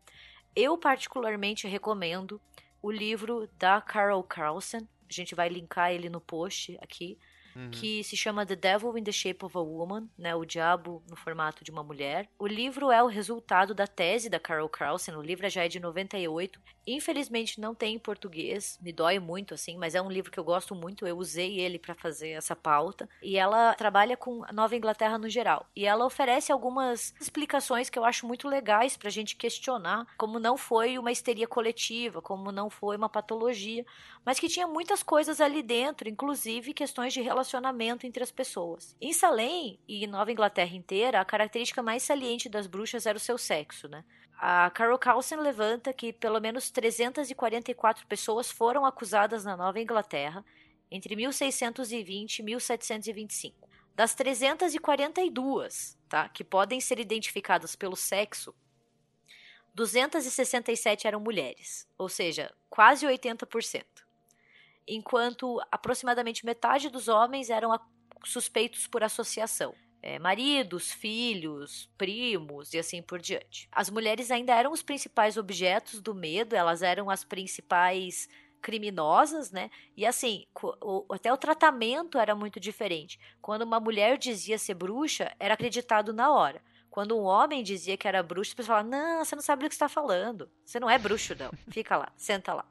Eu particularmente recomendo o livro da Carol Carlson. A gente vai linkar ele no post aqui uhum. que se chama The Devil in the Shape of a Woman, né, o diabo no formato de uma mulher. O livro é o resultado da tese da Carol Carlson, o livro já é de 98. Infelizmente não tem em português, me dói muito assim, mas é um livro que eu gosto muito, eu usei ele para fazer essa pauta. E ela trabalha com a Nova Inglaterra no geral. E ela oferece algumas explicações que eu acho muito legais pra gente questionar como não foi uma histeria coletiva, como não foi uma patologia, mas que tinha muitas coisas ali dentro, inclusive questões de relacionamento entre as pessoas. Em Salem e Nova Inglaterra inteira, a característica mais saliente das bruxas era o seu sexo, né? A Carol Carlson levanta que pelo menos 344 pessoas foram acusadas na Nova Inglaterra entre 1620 e 1725. Das 342, tá, que podem ser identificadas pelo sexo, 267 eram mulheres, ou seja, quase 80% enquanto aproximadamente metade dos homens eram suspeitos por associação. É, maridos, filhos, primos e assim por diante. As mulheres ainda eram os principais objetos do medo, elas eram as principais criminosas, né? E assim, o, até o tratamento era muito diferente. Quando uma mulher dizia ser bruxa, era acreditado na hora. Quando um homem dizia que era bruxo, as pessoas falavam: Não, você não sabe do que está falando. Você não é bruxo, não. Fica lá, senta lá.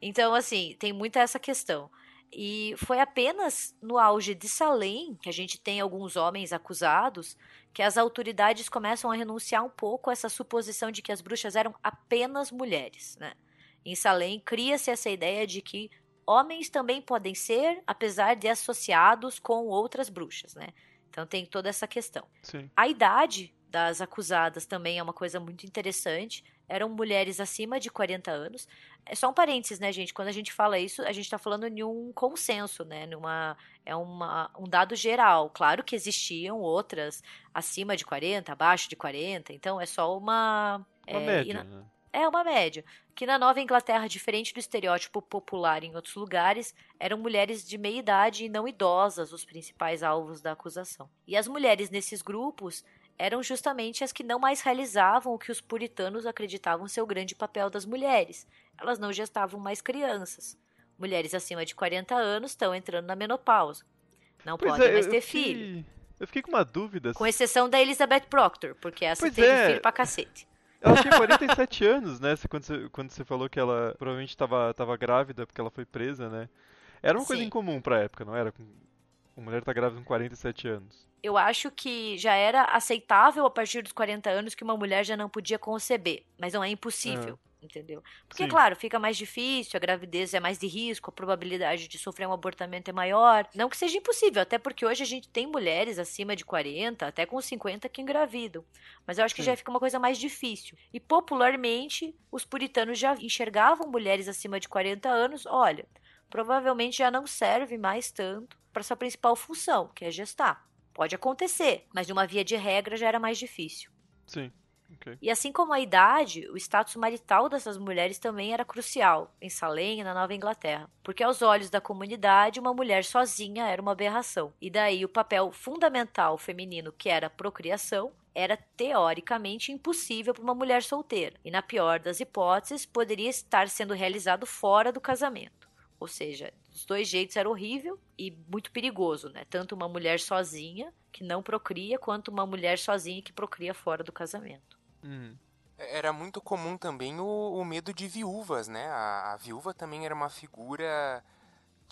Então, assim, tem muita essa questão. E foi apenas no auge de Salem, que a gente tem alguns homens acusados, que as autoridades começam a renunciar um pouco a essa suposição de que as bruxas eram apenas mulheres. Né? Em Salem, cria-se essa ideia de que homens também podem ser, apesar de associados com outras bruxas. Né? Então tem toda essa questão. Sim. A idade das acusadas também é uma coisa muito interessante eram mulheres acima de 40 anos. É só um parênteses, né, gente? Quando a gente fala isso, a gente está falando de um consenso, né? Numa, é uma, um dado geral. Claro que existiam outras acima de 40, abaixo de 40, então é só uma. Uma é, média, na, né? É uma média. Que na Nova Inglaterra, diferente do estereótipo popular em outros lugares, eram mulheres de meia idade e não idosas os principais alvos da acusação. E as mulheres nesses grupos eram justamente as que não mais realizavam o que os puritanos acreditavam ser o grande papel das mulheres. Elas não gestavam mais crianças. Mulheres acima de 40 anos estão entrando na menopausa. Não pois podem é, mais ter fiquei, filho. Eu fiquei com uma dúvida. Com exceção da Elizabeth Proctor, porque essa pois teve é. filho pra cacete. Ela tinha 47 [laughs] anos, né? Quando você, quando você falou que ela provavelmente estava tava grávida porque ela foi presa, né? Era uma Sim. coisa incomum pra época, não era? Uma mulher tá grávida com 47 anos. Eu acho que já era aceitável a partir dos 40 anos que uma mulher já não podia conceber, mas não é impossível. É. Entendeu? Porque, Sim. claro, fica mais difícil, a gravidez é mais de risco, a probabilidade de sofrer um abortamento é maior. Não que seja impossível, até porque hoje a gente tem mulheres acima de 40, até com 50 que engravidam. Mas eu acho que Sim. já fica uma coisa mais difícil. E popularmente, os puritanos já enxergavam mulheres acima de 40 anos, olha, provavelmente já não serve mais tanto para sua principal função, que é gestar. Pode acontecer, mas de uma via de regra já era mais difícil. Sim. Okay. E assim como a idade, o status marital dessas mulheres também era crucial em Salem e na Nova Inglaterra, porque aos olhos da comunidade uma mulher sozinha era uma aberração. E daí o papel fundamental feminino, que era a procriação, era teoricamente impossível para uma mulher solteira, e na pior das hipóteses, poderia estar sendo realizado fora do casamento. Ou seja, dos dois jeitos era horrível e muito perigoso, né? Tanto uma mulher sozinha que não procria, quanto uma mulher sozinha que procria fora do casamento. Uhum. Era muito comum também o, o medo de viúvas, né? A, a, viúva também era uma figura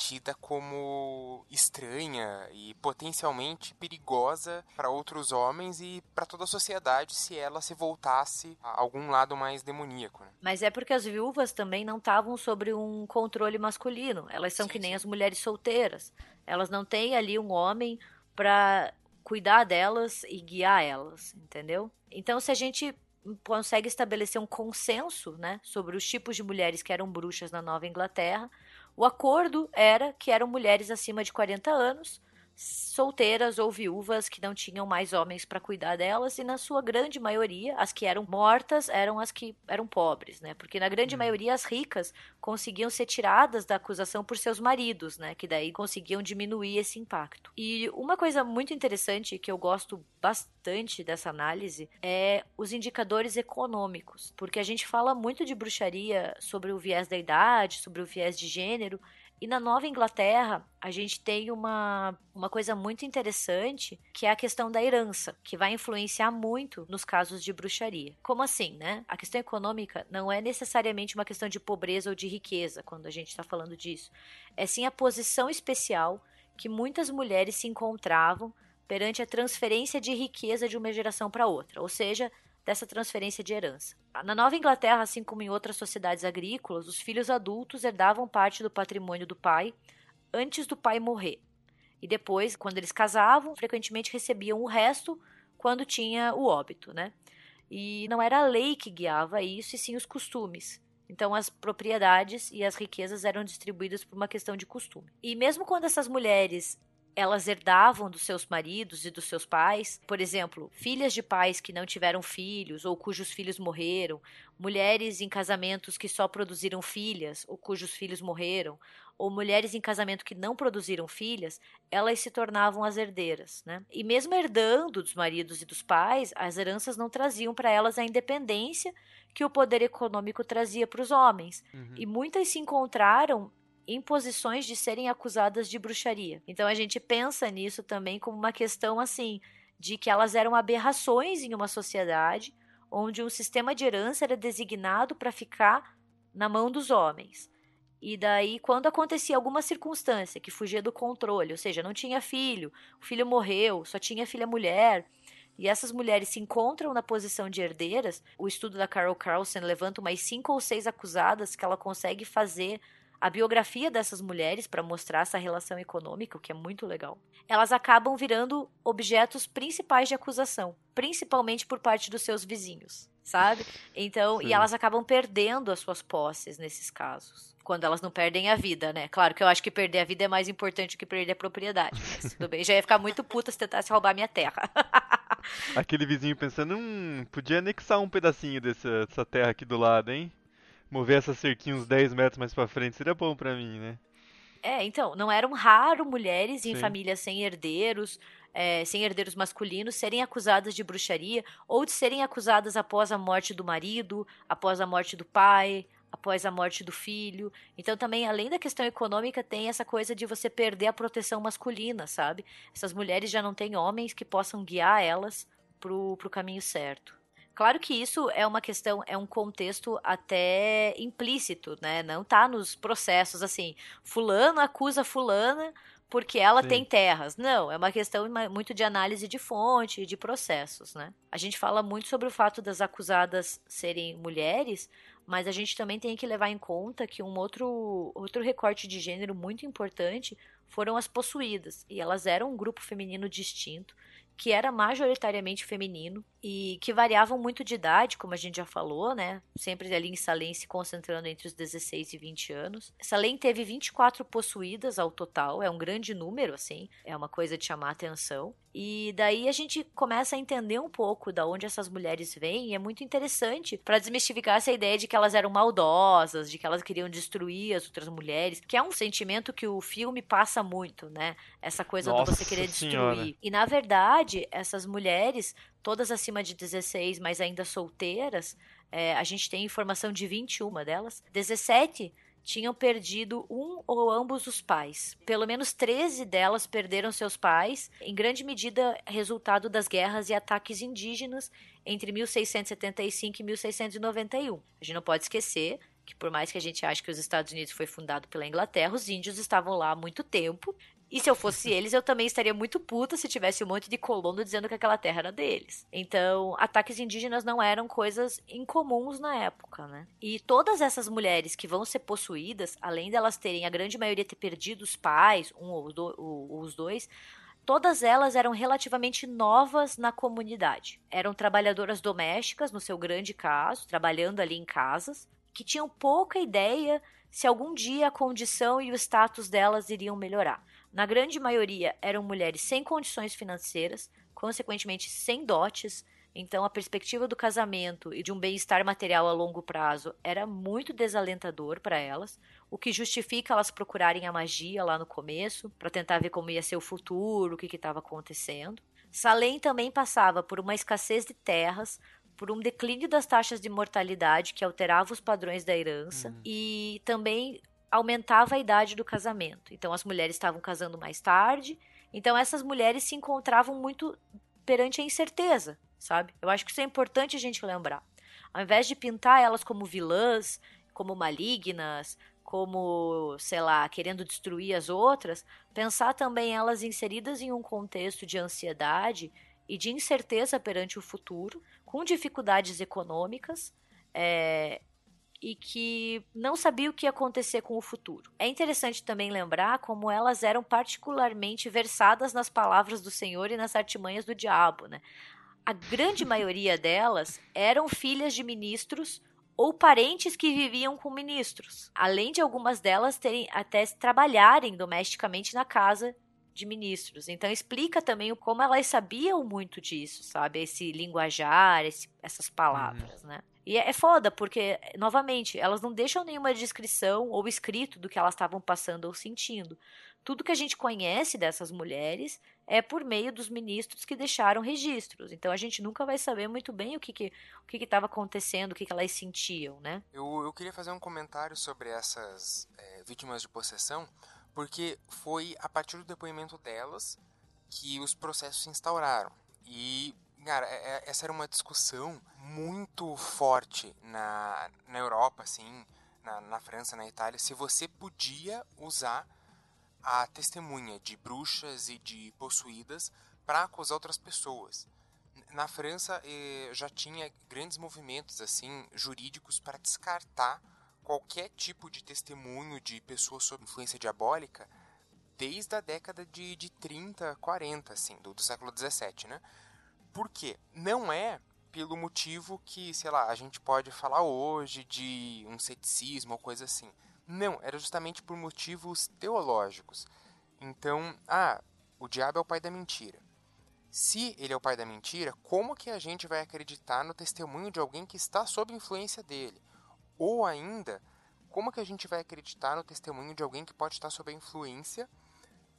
tida como estranha e potencialmente perigosa para outros homens e para toda a sociedade se ela se voltasse a algum lado mais demoníaco. Né? Mas é porque as viúvas também não estavam sobre um controle masculino. Elas são sim, que nem sim. as mulheres solteiras. Elas não têm ali um homem para cuidar delas e guiar elas, entendeu? Então, se a gente consegue estabelecer um consenso, né, sobre os tipos de mulheres que eram bruxas na Nova Inglaterra, o acordo era que eram mulheres acima de 40 anos solteiras ou viúvas que não tinham mais homens para cuidar delas e na sua grande maioria as que eram mortas eram as que eram pobres, né? Porque na grande hum. maioria as ricas conseguiam ser tiradas da acusação por seus maridos, né? Que daí conseguiam diminuir esse impacto. E uma coisa muito interessante que eu gosto bastante dessa análise é os indicadores econômicos, porque a gente fala muito de bruxaria sobre o viés da idade, sobre o viés de gênero, e na Nova Inglaterra, a gente tem uma, uma coisa muito interessante, que é a questão da herança, que vai influenciar muito nos casos de bruxaria. Como assim, né? A questão econômica não é necessariamente uma questão de pobreza ou de riqueza, quando a gente está falando disso. É sim a posição especial que muitas mulheres se encontravam perante a transferência de riqueza de uma geração para outra, ou seja, dessa transferência de herança. Na Nova Inglaterra, assim como em outras sociedades agrícolas, os filhos adultos herdavam parte do patrimônio do pai antes do pai morrer. E depois, quando eles casavam, frequentemente recebiam o resto quando tinha o óbito, né? E não era a lei que guiava isso, e sim os costumes. Então, as propriedades e as riquezas eram distribuídas por uma questão de costume. E mesmo quando essas mulheres elas herdavam dos seus maridos e dos seus pais, por exemplo, filhas de pais que não tiveram filhos ou cujos filhos morreram, mulheres em casamentos que só produziram filhas ou cujos filhos morreram, ou mulheres em casamento que não produziram filhas, elas se tornavam as herdeiras, né? E mesmo herdando dos maridos e dos pais, as heranças não traziam para elas a independência que o poder econômico trazia para os homens. Uhum. E muitas se encontraram em posições de serem acusadas de bruxaria. Então a gente pensa nisso também como uma questão assim de que elas eram aberrações em uma sociedade onde um sistema de herança era designado para ficar na mão dos homens. E daí, quando acontecia alguma circunstância que fugia do controle, ou seja, não tinha filho, o filho morreu, só tinha filha mulher, e essas mulheres se encontram na posição de herdeiras, o estudo da Carol Carlson levanta umas cinco ou seis acusadas que ela consegue fazer a biografia dessas mulheres para mostrar essa relação econômica, o que é muito legal. Elas acabam virando objetos principais de acusação, principalmente por parte dos seus vizinhos, sabe? Então, Sim. e elas acabam perdendo as suas posses nesses casos. Quando elas não perdem a vida, né? Claro que eu acho que perder a vida é mais importante que perder a propriedade. Mas tudo bem, já ia ficar muito puta se tentasse roubar minha terra. [laughs] Aquele vizinho pensando, hum, podia anexar um pedacinho dessa, dessa terra aqui do lado, hein? Mover essa cerquinha uns 10 metros mais pra frente seria bom pra mim, né? É, então, não eram raro mulheres em Sim. famílias sem herdeiros, é, sem herdeiros masculinos, serem acusadas de bruxaria ou de serem acusadas após a morte do marido, após a morte do pai, após a morte do filho. Então, também, além da questão econômica, tem essa coisa de você perder a proteção masculina, sabe? Essas mulheres já não têm homens que possam guiar elas pro, pro caminho certo. Claro que isso é uma questão, é um contexto até implícito, né? Não tá nos processos assim, fulano acusa fulana porque ela Sim. tem terras. Não, é uma questão muito de análise de fonte e de processos, né? A gente fala muito sobre o fato das acusadas serem mulheres, mas a gente também tem que levar em conta que um outro, outro recorte de gênero muito importante foram as possuídas. E elas eram um grupo feminino distinto, que era majoritariamente feminino e que variavam muito de idade, como a gente já falou, né? Sempre ali em Salem se concentrando entre os 16 e 20 anos. Salem teve 24 possuídas ao total, é um grande número, assim, é uma coisa de chamar atenção. E daí a gente começa a entender um pouco da onde essas mulheres vêm, e é muito interessante para desmistificar essa ideia de que elas eram maldosas, de que elas queriam destruir as outras mulheres, que é um sentimento que o filme passa muito, né? Essa coisa do Nossa você querer destruir. Senhora. E na verdade, essas mulheres, todas acima de 16, mas ainda solteiras, é, a gente tem informação de 21 delas, 17 tinham perdido um ou ambos os pais. Pelo menos 13 delas perderam seus pais, em grande medida resultado das guerras e ataques indígenas entre 1675 e 1691. A gente não pode esquecer que por mais que a gente ache que os Estados Unidos foi fundado pela Inglaterra, os índios estavam lá há muito tempo. E se eu fosse eles, eu também estaria muito puta se tivesse um monte de colono dizendo que aquela terra era deles. Então, ataques indígenas não eram coisas incomuns na época, né? E todas essas mulheres que vão ser possuídas, além delas terem a grande maioria ter perdido os pais, um ou, ou os dois, Todas elas eram relativamente novas na comunidade. Eram trabalhadoras domésticas, no seu grande caso, trabalhando ali em casas, que tinham pouca ideia se algum dia a condição e o status delas iriam melhorar. Na grande maioria eram mulheres sem condições financeiras, consequentemente sem dotes, então a perspectiva do casamento e de um bem-estar material a longo prazo era muito desalentador para elas, o que justifica elas procurarem a magia lá no começo, para tentar ver como ia ser o futuro, o que estava acontecendo. Salem também passava por uma escassez de terras, por um declínio das taxas de mortalidade que alterava os padrões da herança Uhum. e também aumentava a idade do casamento. Então as mulheres estavam casando mais tarde, então essas mulheres se encontravam muito perante a incerteza, sabe? Eu acho que isso é importante a gente lembrar. Ao invés de pintar elas como vilãs, como malignas, como, sei lá, querendo destruir as outras, pensar também elas inseridas em um contexto de ansiedade e de incerteza perante o futuro, com dificuldades econômicas, é, e que não sabia o que ia acontecer com o futuro. É interessante também lembrar como elas eram particularmente versadas nas palavras do Senhor e nas artimanhas do diabo, né? A grande [laughs] maioria delas eram filhas de ministros ou parentes que viviam com ministros, além de algumas delas terem até trabalharem domesticamente na casa de ministros. Então explica também como elas sabiam muito disso, sabe? Esse linguajar, esse, essas palavras, né? E é foda, porque, novamente, elas não deixam nenhuma descrição ou escrito do que elas estavam passando ou sentindo. Tudo que a gente conhece dessas mulheres é por meio dos ministros que deixaram registros. Então a gente nunca vai saber muito bem o que que o que estava acontecendo, o que, que elas sentiam, né? Eu, eu queria fazer um comentário sobre essas é, vítimas de possessão, porque foi a partir do depoimento delas que os processos se instauraram. E, cara, é- é- essa era uma discussão muito forte na, na Europa, assim, na, na França, na Itália, se você podia usar a testemunha de bruxas e de possuídas para acusar outras pessoas. Na França eh, já tinha grandes movimentos assim jurídicos para descartar qualquer tipo de testemunho de pessoas sob influência diabólica desde a década de, de 30, 40, assim, do, do século 17, né? Por quê? Não é pelo motivo que, sei lá, a gente pode falar hoje de um ceticismo ou coisa assim. Não, era justamente por motivos teológicos. Então, ah, o diabo é o pai da mentira. Se ele é o pai da mentira, como que a gente vai acreditar no testemunho de alguém que está sob influência dele? Ou ainda, como que a gente vai acreditar no testemunho de alguém que pode estar sob a influência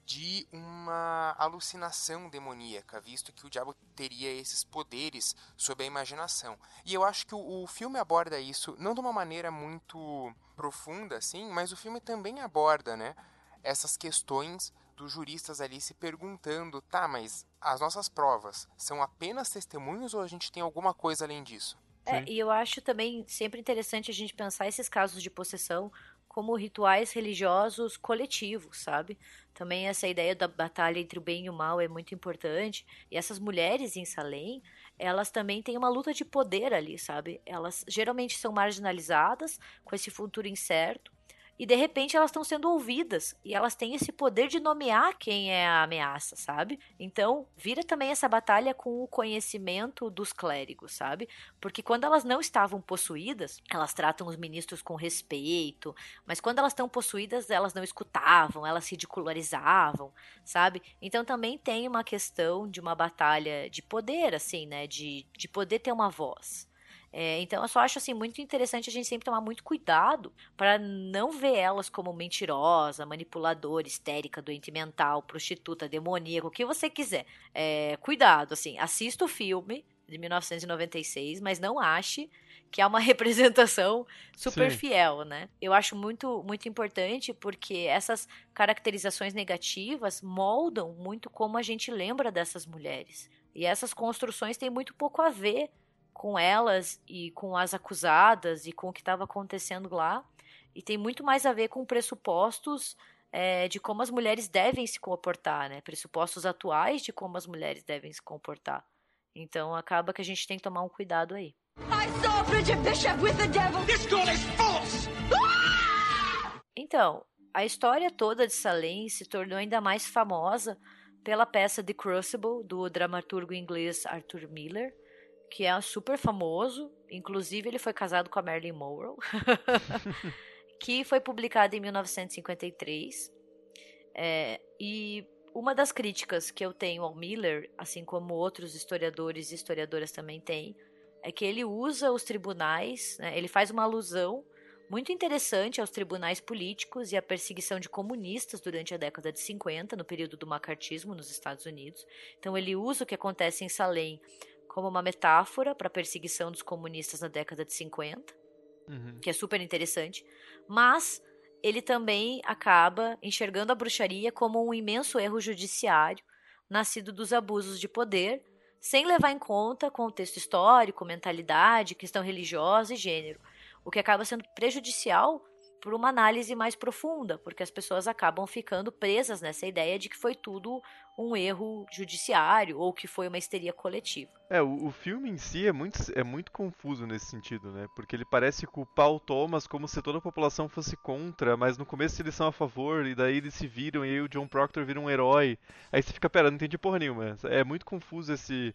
de uma alucinação demoníaca, visto que o diabo teria esses poderes sobre a imaginação. E eu acho que o, o filme aborda isso não de uma maneira muito profunda assim, mas o filme também aborda, né, essas questões dos juristas ali se perguntando, tá, mas as nossas provas são apenas testemunhos ou a gente tem alguma coisa além disso? É, e eu acho também sempre interessante a gente pensar esses casos de possessão como rituais religiosos coletivos, sabe? Também essa ideia da batalha entre o bem e o mal é muito importante. E essas mulheres em Salem, elas também têm uma luta de poder ali, sabe? Elas geralmente são marginalizadas, com esse futuro incerto, e de repente elas estão sendo ouvidas e elas têm esse poder de nomear quem é a ameaça, sabe? Então, vira também essa batalha com o conhecimento dos clérigos, sabe? Porque quando elas não estavam possuídas, elas tratam os ministros com respeito, mas quando elas estão possuídas, elas não escutavam, elas ridicularizavam, sabe? Então também tem uma questão de uma batalha de poder, assim, né? De, de poder ter uma voz. É, então eu só acho assim muito interessante a gente sempre tomar muito cuidado para não ver elas como mentirosa, manipuladora, histérica, doente mental, prostituta, demoníaca, o que você quiser. É, cuidado, assim, assista o filme de 1996, mas não ache que é uma [laughs] representação super Sim. fiel, né? Eu acho muito muito importante porque essas caracterizações negativas moldam muito como a gente lembra dessas mulheres. E essas construções têm muito pouco a ver com elas e com as acusadas e com o que estava acontecendo lá. E tem muito mais a ver com pressupostos é, de como as mulheres devem se comportar, né? Pressupostos atuais de como as mulheres devem se comportar. Então acaba que a gente tem que tomar um cuidado aí. Então, a história toda de Salem se tornou ainda mais famosa pela peça The Crucible, do dramaturgo inglês Arthur Miller, que é super famoso. Inclusive, ele foi casado com a Marilyn Monroe. [laughs] que foi publicado em 1953. É, e uma das críticas que eu tenho ao Miller, assim como outros historiadores e historiadoras também têm, é que ele usa os tribunais, né, ele faz uma alusão muito interessante aos tribunais políticos e à perseguição de comunistas durante a década de 50, no período do macartismo nos Estados Unidos. Então ele usa o que acontece em Salem como uma metáfora para a perseguição dos comunistas na década de 50, uhum. que é super interessante, mas ele também acaba enxergando a bruxaria como um imenso erro judiciário nascido dos abusos de poder, sem levar em conta contexto histórico, mentalidade, questão religiosa e gênero, o que acaba sendo prejudicial por uma análise mais profunda, porque as pessoas acabam ficando presas nessa ideia de que foi tudo um erro judiciário ou que foi uma histeria coletiva. É, o, o, filme em si é muito, é muito confuso nesse sentido, né? Porque ele parece culpar o Thomas como se toda a população fosse contra, mas no começo eles são a favor, e daí eles se viram, e aí o John Proctor vira um herói. Aí você fica, pera, não entendi porra nenhuma. É muito confuso esse,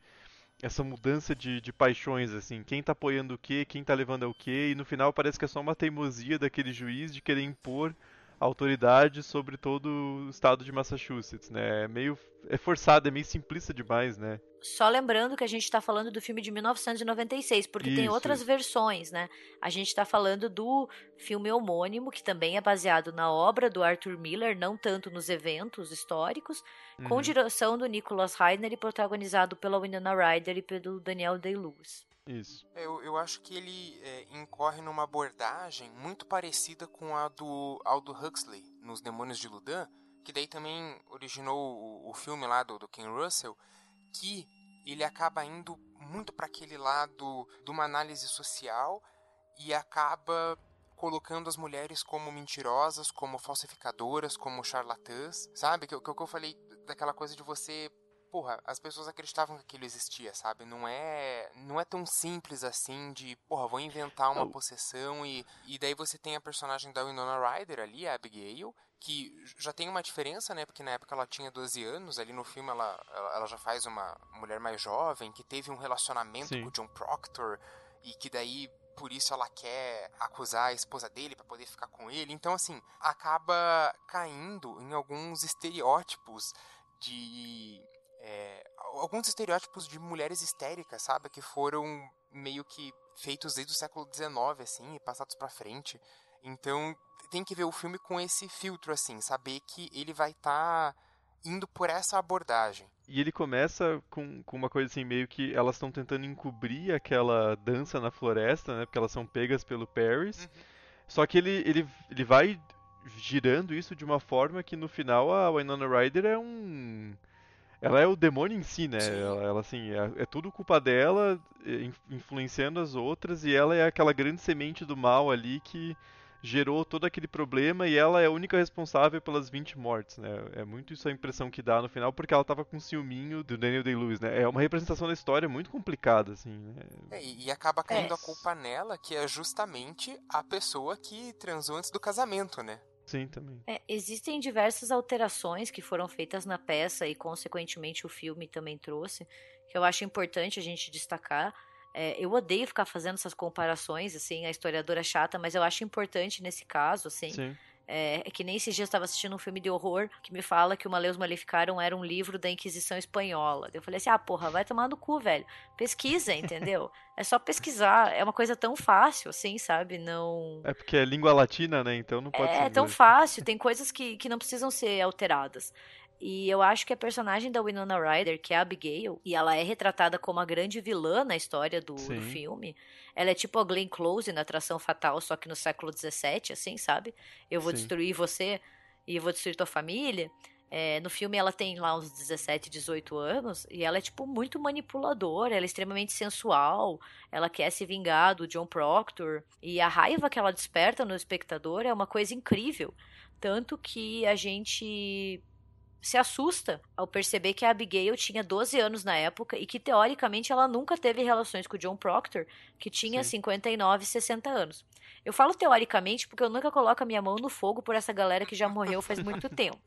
essa mudança de, de paixões, assim, quem tá apoiando o quê, quem tá levando ao quê, e no final parece que é só uma teimosia daquele juiz de querer impor autoridade sobre todo o estado de Massachusetts, né? É meio é forçado, é meio simplista demais, né? Só lembrando que a gente está falando do filme de 1996, porque Isso. tem outras versões, né? A gente está falando do filme homônimo, que também é baseado na obra do Arthur Miller, não tanto nos eventos históricos, uhum. com direção do Nicholas Heidner e protagonizado pela Winona Ryder e pelo Daniel Day-Lewis. Isso. Eu, eu acho que ele é, incorre numa abordagem muito parecida com a do Aldo Huxley, nos Demônios de Ludan, que daí também originou o, o filme lá do, do Ken Russell, que ele acaba indo muito para aquele lado de uma análise social e acaba colocando as mulheres como mentirosas, como falsificadoras, como charlatãs, sabe? Que, que, que eu falei daquela coisa de você porra, as pessoas acreditavam que aquilo existia, sabe? Não é, não é tão simples assim de, porra, vou inventar uma possessão e e daí você tem a personagem da Winona Ryder ali, a Abigail, que já tem uma diferença, né? Porque na época ela tinha 12 anos, ali no filme ela, ela, já faz uma mulher mais jovem, que teve um relacionamento Sim. com o John Proctor e que daí por isso ela quer acusar a esposa dele para poder ficar com ele. Então assim, acaba caindo em alguns estereótipos de é, alguns estereótipos de mulheres histéricas, sabe? Que foram meio que feitos desde o século XIX, assim, e passados para frente. Então, tem que ver o filme com esse filtro, assim, saber que ele vai estar tá indo por essa abordagem. E ele começa com, com uma coisa assim, meio que elas estão tentando encobrir aquela dança na floresta, né? Porque elas são pegas pelo Paris. Uhum. Só que ele, ele, ele vai girando isso de uma forma que no final a Winona Ryder é um ela é o demônio em si, né? Ela, ela, assim, é, é, tudo culpa dela, influenciando as outras, e ela é aquela grande semente do mal ali que gerou todo aquele problema e ela é a única responsável pelas 20 mortes, né? É muito isso a impressão que dá no final, porque ela tava com ciúminho do Daniel Day-Lewis, né? É uma representação da história muito complicada, assim, né? É, e acaba caindo é. a culpa nela, que é justamente a pessoa que transou antes do casamento, né? Sim, também. É, existem diversas alterações que foram feitas na peça e, consequentemente, o filme também trouxe, que eu acho importante a gente destacar. É, eu odeio ficar fazendo essas comparações, assim, a historiadora chata, mas eu acho importante nesse caso, assim. Sim. É, é, que nem esses dias eu estava assistindo um filme de horror que me fala que o Maleus Maleficaram era um livro da Inquisição Espanhola. Eu falei assim: ah, porra, vai tomar no cu, velho. Pesquisa, entendeu? [laughs] é só pesquisar. É uma coisa tão fácil, assim, sabe? Não. É porque é língua latina, né? Então não pode é, ser. É tão fácil. Tem coisas que, que não precisam ser alteradas. E eu acho que a personagem da Winona Ryder, que é a Abigail, e ela é retratada como a grande vilã na história do, do filme. Ela é tipo a Glenn Close na Atração Fatal, só que no século XVII, assim, sabe? Eu vou Sim. destruir você e eu vou destruir tua família. É, no filme ela tem lá uns 17, 18 anos e ela é tipo muito manipuladora, ela é extremamente sensual, ela quer se vingar do John Proctor e a raiva que ela desperta no espectador é uma coisa incrível. Tanto que a gente se assusta ao perceber que a Abigail tinha 12 anos na época e que, teoricamente, ela nunca teve relações com o John Proctor, que tinha Sim. 59, 60 anos. Eu falo teoricamente porque eu nunca coloco a minha mão no fogo por essa galera que já morreu faz muito [laughs] tempo.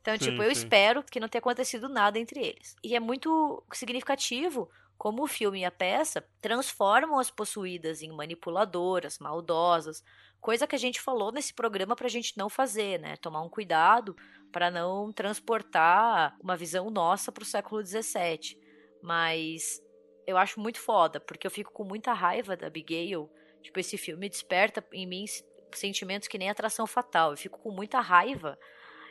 Então, sim, tipo, eu sim. espero que não tenha acontecido nada entre eles. E é muito significativo como o filme e a peça transformam as possuídas em manipuladoras, maldosas, coisa que a gente falou nesse programa para a gente não fazer, né? Tomar um cuidado para não transportar uma visão nossa para o século XVII. Mas eu acho muito foda, porque eu fico com muita raiva da Abigail. Tipo, esse filme desperta em mim sentimentos que nem atração fatal. Eu fico com muita raiva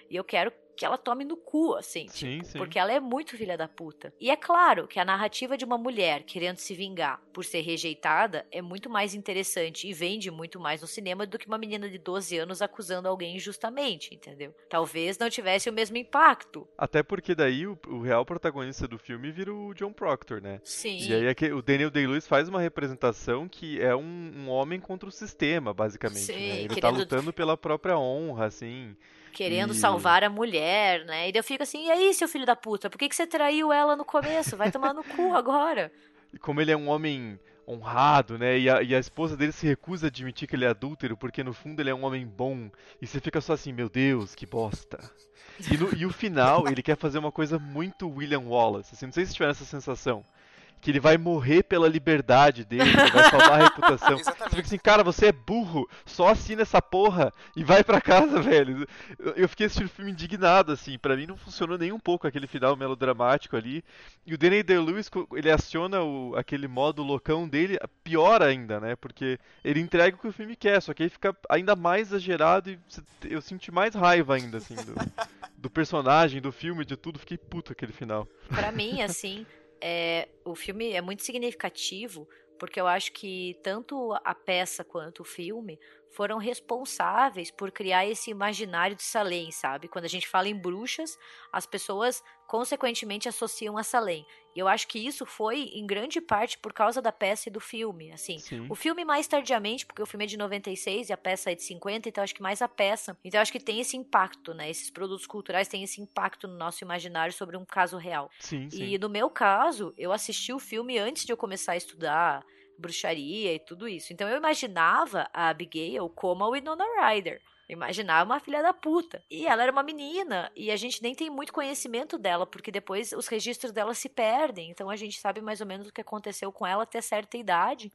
e eu quero que ela tome no cu, assim. Sim, tipo, sim. Porque ela é muito filha da puta. E é claro que a narrativa de uma mulher querendo se vingar por ser rejeitada é muito mais interessante e vende muito mais no cinema do que uma menina de 12 anos acusando alguém injustamente, entendeu? Talvez não tivesse o mesmo impacto. Até porque daí o, o real protagonista do filme vira o John Proctor, né? Sim. E aí é que o Daniel Day-Lewis faz uma representação que é um, um, homem contra o sistema, basicamente. Sim, né? Ele tá querendo... tá lutando pela própria honra, assim querendo e... salvar a mulher, né? E eu fico assim, e aí, seu filho da puta, por que, que você traiu ela no começo? Vai tomar no cu [laughs] agora. E como ele é um homem honrado, né? E a, e a, esposa dele se recusa a admitir que ele é adúltero, porque no fundo ele é um homem bom. E você fica só assim, meu Deus, que bosta. E, no, e o final, ele quer fazer uma coisa muito William Wallace. Assim, não sei se tiveram essa sensação que ele vai morrer pela liberdade dele, vai salvar a [laughs] reputação. Exatamente. Você fica assim, cara, você é burro, só assina essa porra e vai para casa, [laughs] velho. Eu fiquei assistindo o filme indignado, assim, para mim não funcionou nem um pouco aquele final melodramático ali. E o Danny Day-Lewis, ele aciona o, aquele modo loucão dele, pior ainda, né, porque ele entrega o que o filme quer, só que aí fica ainda mais exagerado e eu senti mais raiva ainda, assim, do, [laughs] do personagem, do filme, de tudo, fiquei puto aquele final. Para mim, assim, é, o filme é muito significativo porque eu acho que tanto a peça quanto o filme foram responsáveis por criar esse imaginário de Salem, sabe? Quando a gente fala em bruxas, as pessoas consequentemente associam a Salem. E eu acho que isso foi em grande parte por causa da peça e do filme, assim. Sim. O filme mais tardiamente, porque o filme é de 96 e a peça é de 50, então acho que mais a peça. Então acho que tem esse impacto, né? Esses produtos culturais têm esse impacto no nosso imaginário sobre um caso real. Sim, sim. E no meu caso, eu assisti o filme antes de eu começar a estudar bruxaria e tudo isso. Então eu imaginava a Abigail como a Winona Ryder. imaginava uma filha da puta. E ela era uma menina, e a gente nem tem muito conhecimento dela, porque depois os registros dela se perdem. Então a gente sabe mais ou menos o que aconteceu com ela até certa idade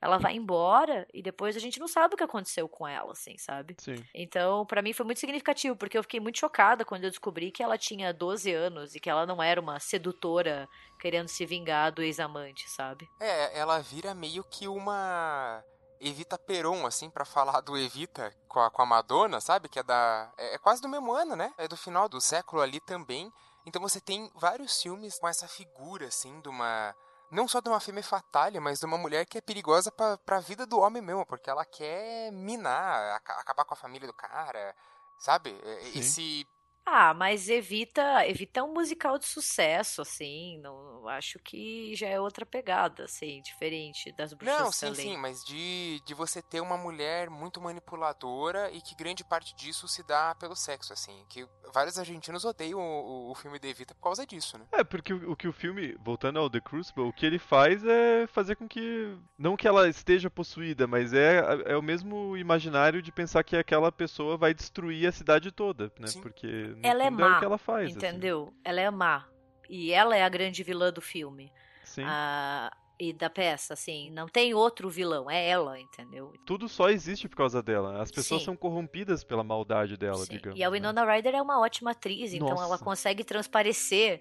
ela vai embora e depois a gente não sabe o que aconteceu com ela, assim, sabe? Sim. Então, para mim foi muito significativo, porque eu fiquei muito chocada quando eu descobri que ela tinha 12 anos e que ela não era uma sedutora querendo se vingar do ex-amante, sabe? É, ela vira meio que uma Evita Peron, assim, para falar do Evita com a, com a Madonna, sabe? Que é da. É, é quase do mesmo ano, né? É do final do século ali também. Então você tem vários filmes com essa figura, assim, de uma não só de uma fêmea fatalha, mas de uma mulher que é perigosa para a vida do homem mesmo, porque ela quer minar, acabar com a família do cara, sabe? Sim. Esse Ah, mas evita, evita um musical de sucesso, assim. Não acho que já é outra pegada, assim, diferente das bruxas Não, sim, sim, mas de, de você ter uma mulher muito manipuladora e que grande parte disso se dá pelo sexo, assim. Que vários argentinos odeiam o, o, filme de Evita por causa disso, né? É, porque o, o que o filme, voltando ao The Crucible, o que ele faz é fazer com que. Não que ela esteja possuída, mas é, é o mesmo imaginário de pensar que aquela pessoa vai destruir a cidade toda, né? Sim. Porque Ela é má, que ela faz. assim. Entendeu? Ela é má. E ela é a grande vilã do filme. Sim. Ah, e da peça, assim. Não tem outro vilão, é ela, entendeu? Tudo só existe por causa dela. As pessoas Sim. são corrompidas pela maldade dela, Sim. digamos. E a né? Winona Ryder é uma ótima atriz, então ela Nossa. consegue transparecer.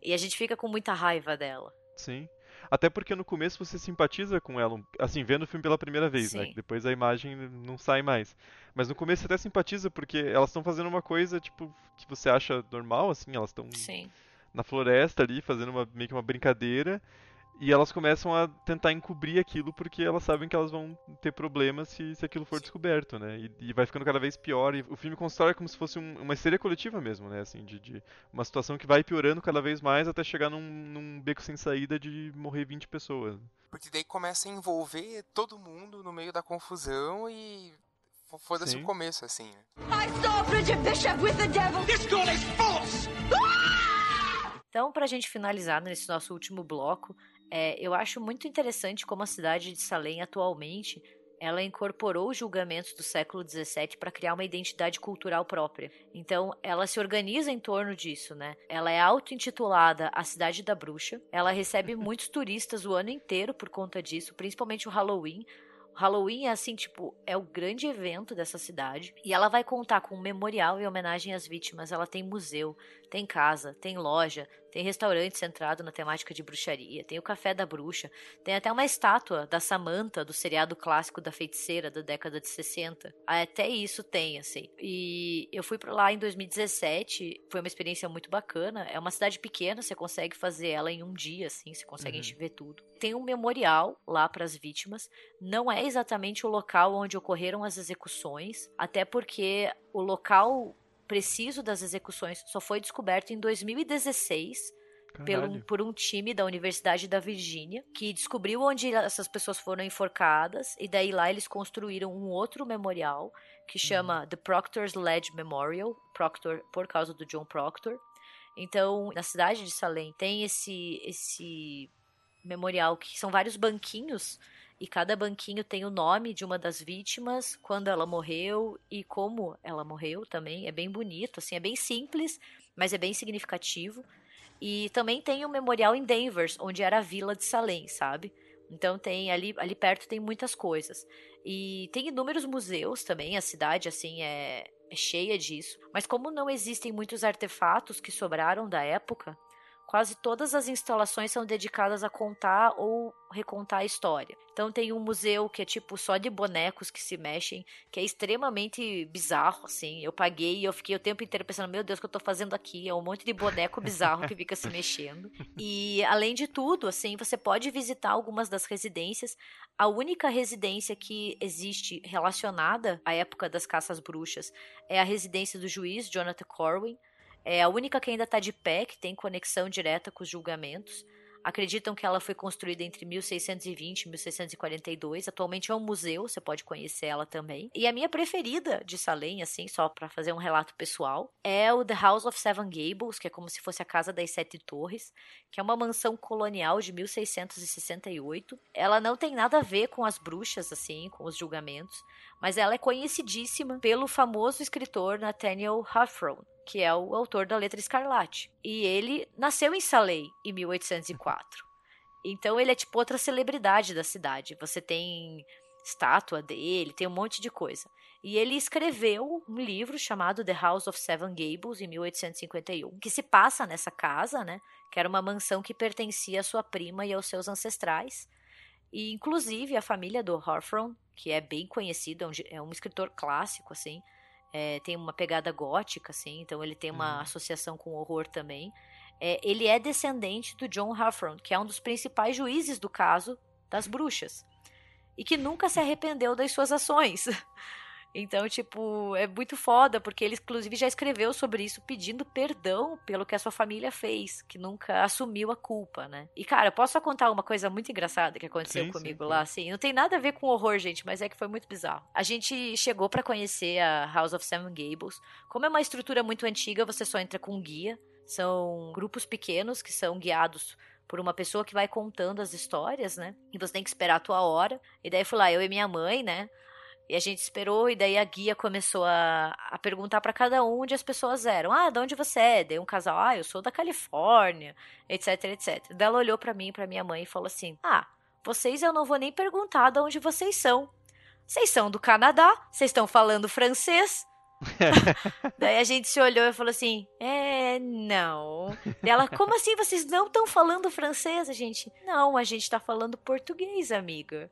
E a gente fica com muita raiva dela. Sim. Até porque no começo você simpatiza com ela, assim, vendo o filme pela primeira vez, né? Sim. Depois a imagem não sai mais. Mas no começo você até simpatiza porque elas estão fazendo uma coisa, tipo, que você acha normal, assim, elas estão na floresta ali, fazendo uma, meio que uma brincadeira. E elas começam a tentar encobrir aquilo porque elas sabem que elas vão ter problemas se, se aquilo for descoberto, né? E, e vai ficando cada vez pior. E o filme constrói como se fosse um- uma histeria coletiva mesmo, né? Assim, de, de uma situação que vai piorando cada vez mais até chegar num, num beco sem saída de morrer 20 pessoas. Porque daí começa a envolver todo mundo no meio da confusão e fo- foda-se o começo, assim, né? I saw Bridget Bishop with the devil. This girl is false! Então, pra gente finalizar nesse nosso último bloco, é, eu acho muito interessante como a cidade de Salem atualmente ela incorporou os julgamentos do século XVII para criar uma identidade cultural própria. Então, ela se organiza em torno disso, né? Ela é auto-intitulada a Cidade da Bruxa. Ela recebe [laughs] muitos turistas o ano inteiro por conta disso, principalmente o Halloween. O Halloween é assim, tipo, é o grande evento dessa cidade. E ela vai contar com um memorial em homenagem às vítimas. Ela tem museu, tem casa, tem loja, tem restaurante centrado na temática de bruxaria, tem o Café da Bruxa, tem até uma estátua da Samantha do seriado clássico da feiticeira da década de 60. Até isso tem, assim. E eu fui pra lá em 2017, foi uma experiência muito bacana. É uma cidade pequena, você consegue fazer ela em um dia, assim, você consegue Uhum. ver tudo. Tem um memorial lá para as vítimas. Não é exatamente o local onde ocorreram as execuções, até porque o local preciso das execuções só foi descoberto em 2016 pelo, por um time da Universidade da Virgínia que descobriu onde essas pessoas foram enforcadas e daí lá eles construíram um outro memorial que chama The Proctor's Ledge Memorial, Proctor por causa do John Proctor. Então, na cidade de Salem tem esse esse memorial que são vários banquinhos e cada banquinho tem o nome de uma das vítimas, quando ela morreu e como ela morreu também. É bem bonito, assim, é bem simples, mas é bem significativo. E também tem o memorial em Danvers, onde era a vila de Salem, sabe? Então tem ali, ali perto tem muitas coisas. E tem inúmeros museus também, a cidade assim é, é cheia disso. Mas como não existem muitos artefatos que sobraram da época, quase todas as instalações são dedicadas a contar ou recontar a história. Então tem um museu que é tipo só de bonecos que se mexem, que é extremamente bizarro, assim. Eu paguei e eu fiquei o tempo inteiro pensando, meu Deus, o que eu tô fazendo aqui? É um monte de boneco bizarro que fica se mexendo. E além de tudo, assim, você pode visitar algumas das residências. A única residência que existe relacionada à época das caças bruxas é a residência do juiz Jonathan Corwin. É a única que ainda está de pé, que tem conexão direta com os julgamentos. Acreditam que ela foi construída entre 1620 e 1642. Atualmente é um museu, você pode conhecer ela também. E a minha preferida de Salem, assim, só para fazer um relato pessoal, é o The House of Seven Gables, que é como se fosse a Casa das Sete Torres, que é uma mansão colonial de 1668. Ela não tem nada a ver com as bruxas, assim, com os julgamentos, mas ela é conhecidíssima pelo famoso escritor Nathaniel Hawthorne, que é o autor da Letra Escarlate. E ele nasceu em Salem em 1804. Então ele é tipo outra celebridade da cidade. Você tem estátua dele, tem um monte de coisa. E ele escreveu um livro chamado The House of Seven Gables em 1851, que se passa nessa casa, né? Que era uma mansão que pertencia à sua prima e aos seus ancestrais. E inclusive a família do Hawthorne, que é bem conhecido, é um, é um escritor clássico assim, é, tem uma pegada gótica, assim, então ele tem uma Uhum. associação com horror também. É, ele é descendente do John Hawthorne, que é um dos principais juízes do caso das bruxas, e que nunca se arrependeu das suas ações. [laughs] Então, tipo, é muito foda, porque ele, inclusive, já escreveu sobre isso pedindo perdão pelo que a sua família fez, que nunca assumiu a culpa, né? E, cara, posso só contar uma coisa muito engraçada que aconteceu Sim, comigo sim, lá, assim? Não tem nada a ver com horror, gente, mas é que foi muito bizarro. A gente chegou pra conhecer a House of Seven Gables. Como é uma estrutura muito antiga, você só entra com guia. São grupos pequenos que são guiados por uma pessoa que vai contando as histórias, né? E você tem que esperar a tua hora. E daí fui lá, eu e minha mãe, né? E a gente esperou, e daí a guia começou a, a perguntar para cada um onde as pessoas eram. Ah, de onde você é? Daí um casal, ah, eu sou da Califórnia, etc, etc. Daí ela olhou para mim, para minha mãe e falou assim: Ah, vocês eu não vou nem perguntar de onde vocês são. Vocês são do Canadá? Vocês estão falando francês? [laughs] Daí a gente se olhou e falou assim: É, não. Ela, como assim vocês não estão falando francês? A gente, não, a gente tá falando português, amiga.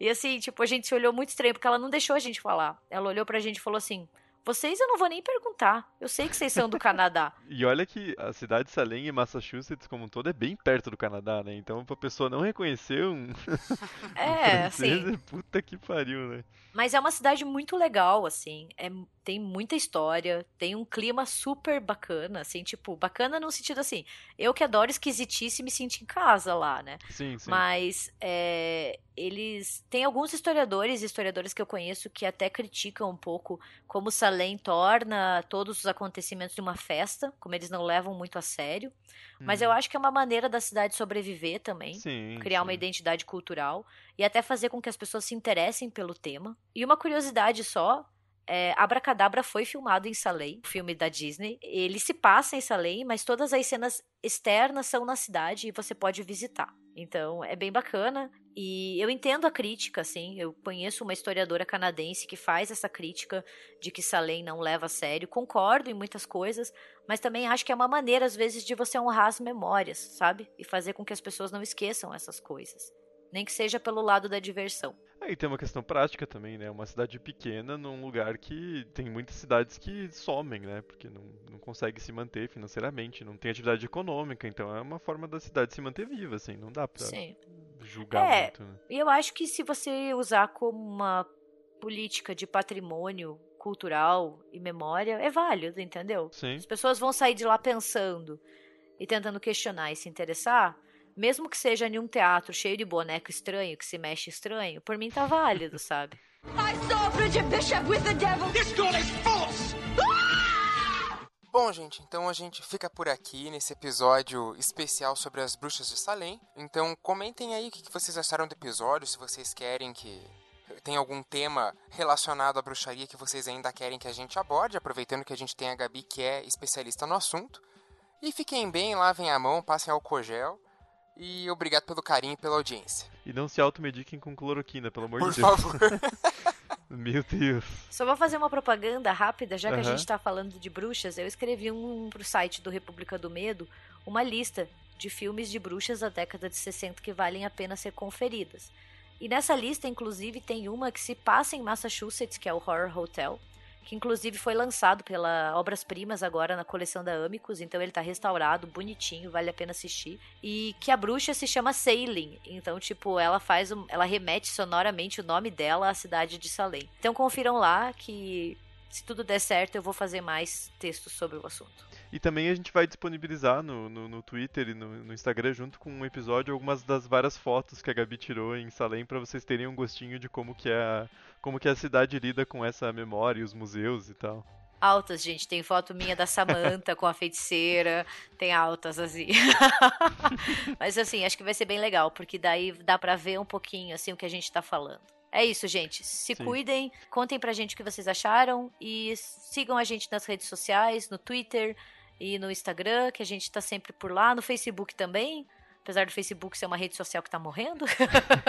E assim, tipo, a gente se olhou muito estranho, porque ela não deixou a gente falar. Ela olhou pra gente e falou assim: Vocês eu não vou nem perguntar. Eu sei que vocês são do Canadá. [laughs] E olha que a cidade de Salem e Massachusetts como um todo é bem perto do Canadá, né? Então pra pessoa não reconhecer um, [laughs] É, um francês, assim. é puta que pariu, né? Mas é uma cidade muito legal, assim. É, tem muita história, tem um clima super bacana, assim, tipo, bacana no sentido assim. Eu que adoro esquisitice me sinto em casa lá, né? Sim, sim. Mas é, eles. Tem alguns historiadores e historiadoras que eu conheço que até criticam um pouco como Salem torna todos os acontecimentos de uma festa, como eles não levam muito a sério. Mas eu Uhum. acho que é uma maneira da cidade sobreviver também Sim, criar uma sim. identidade cultural e até fazer com que as pessoas se interessem pelo tema. E uma curiosidade só, é, Abracadabra foi filmado em Salem, filme da Disney. Ele se passa em Salem, mas todas as cenas externas são na cidade e você pode visitar. Então, é bem bacana. E eu entendo a crítica, assim. Eu conheço uma historiadora canadense que faz essa crítica de que Salem não leva a sério. Concordo em muitas coisas, mas também acho que é uma maneira, às vezes, de você honrar as memórias, sabe? E fazer com que as pessoas não esqueçam essas coisas. Nem que seja pelo lado da diversão. Aí tem uma questão prática também, né? Uma cidade pequena num lugar que tem muitas cidades que somem, né? Porque não, não consegue se manter financeiramente, não tem atividade econômica, então é uma forma da cidade se manter viva, assim, não dá pra Sim. julgar É. muito, né? E eu acho que se você usar como uma política de patrimônio cultural e memória, é válido, entendeu? Sim. As pessoas vão sair de lá pensando e tentando questionar e se interessar, mesmo que seja em um teatro cheio de boneco estranho, que se mexe estranho, por mim tá válido, [laughs] sabe? I saw Bridget Bishop with the devil. This girl is false! Bom, gente, então a gente fica por aqui nesse episódio especial sobre as bruxas de Salem. Então comentem aí o que que vocês acharam do episódio, se vocês querem que tem algum tema relacionado à bruxaria que vocês ainda querem que a gente aborde, aproveitando que a gente tem a Gabi que é especialista no assunto. E fiquem bem, lavem a mão, passem álcool gel. E obrigado pelo carinho e pela audiência. E não se automediquem com cloroquina, pelo amor Por de Deus. favor. [laughs] Meu Deus. Só vou fazer uma propaganda rápida, já que a Aham. gente tá falando de bruxas, eu escrevi um pro site do República do Medo, uma lista de filmes de bruxas da década de 60 que valem a pena ser conferidas. E nessa lista, inclusive, tem uma que se passa em Massachusetts, que é o Horror Hotel, que inclusive foi lançado pela Obras Primas agora na coleção da Amicus, então ele tá restaurado, bonitinho, vale a pena assistir. E que a bruxa se chama Sailing, então tipo, ela faz, um, ela remete sonoramente o nome dela à cidade de Salem. Então confiram lá que se tudo der certo eu vou fazer mais textos sobre o assunto. E também a gente vai disponibilizar no, no, no Twitter e no, no Instagram, junto com um episódio, algumas das várias fotos que a Gabi tirou em Salem para vocês terem um gostinho de como que, é a, como que a cidade lida com essa memória e os museus e tal. Altas, gente, tem foto minha da Samantha com a feiticeira, tem altas assim. [laughs] Mas assim, acho que vai ser bem legal, porque daí dá pra ver um pouquinho assim o que a gente tá falando. É isso, gente. Se Sim. cuidem, contem pra gente o que vocês acharam e sigam a gente nas redes sociais, no Twitter e no Instagram, que a gente tá sempre por lá, no Facebook também. Apesar do Facebook ser uma rede social que tá morrendo.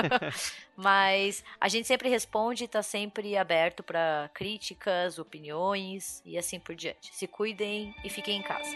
[laughs] Mas a gente sempre responde e tá sempre aberto pra críticas, opiniões e assim por diante. Se cuidem e fiquem em casa.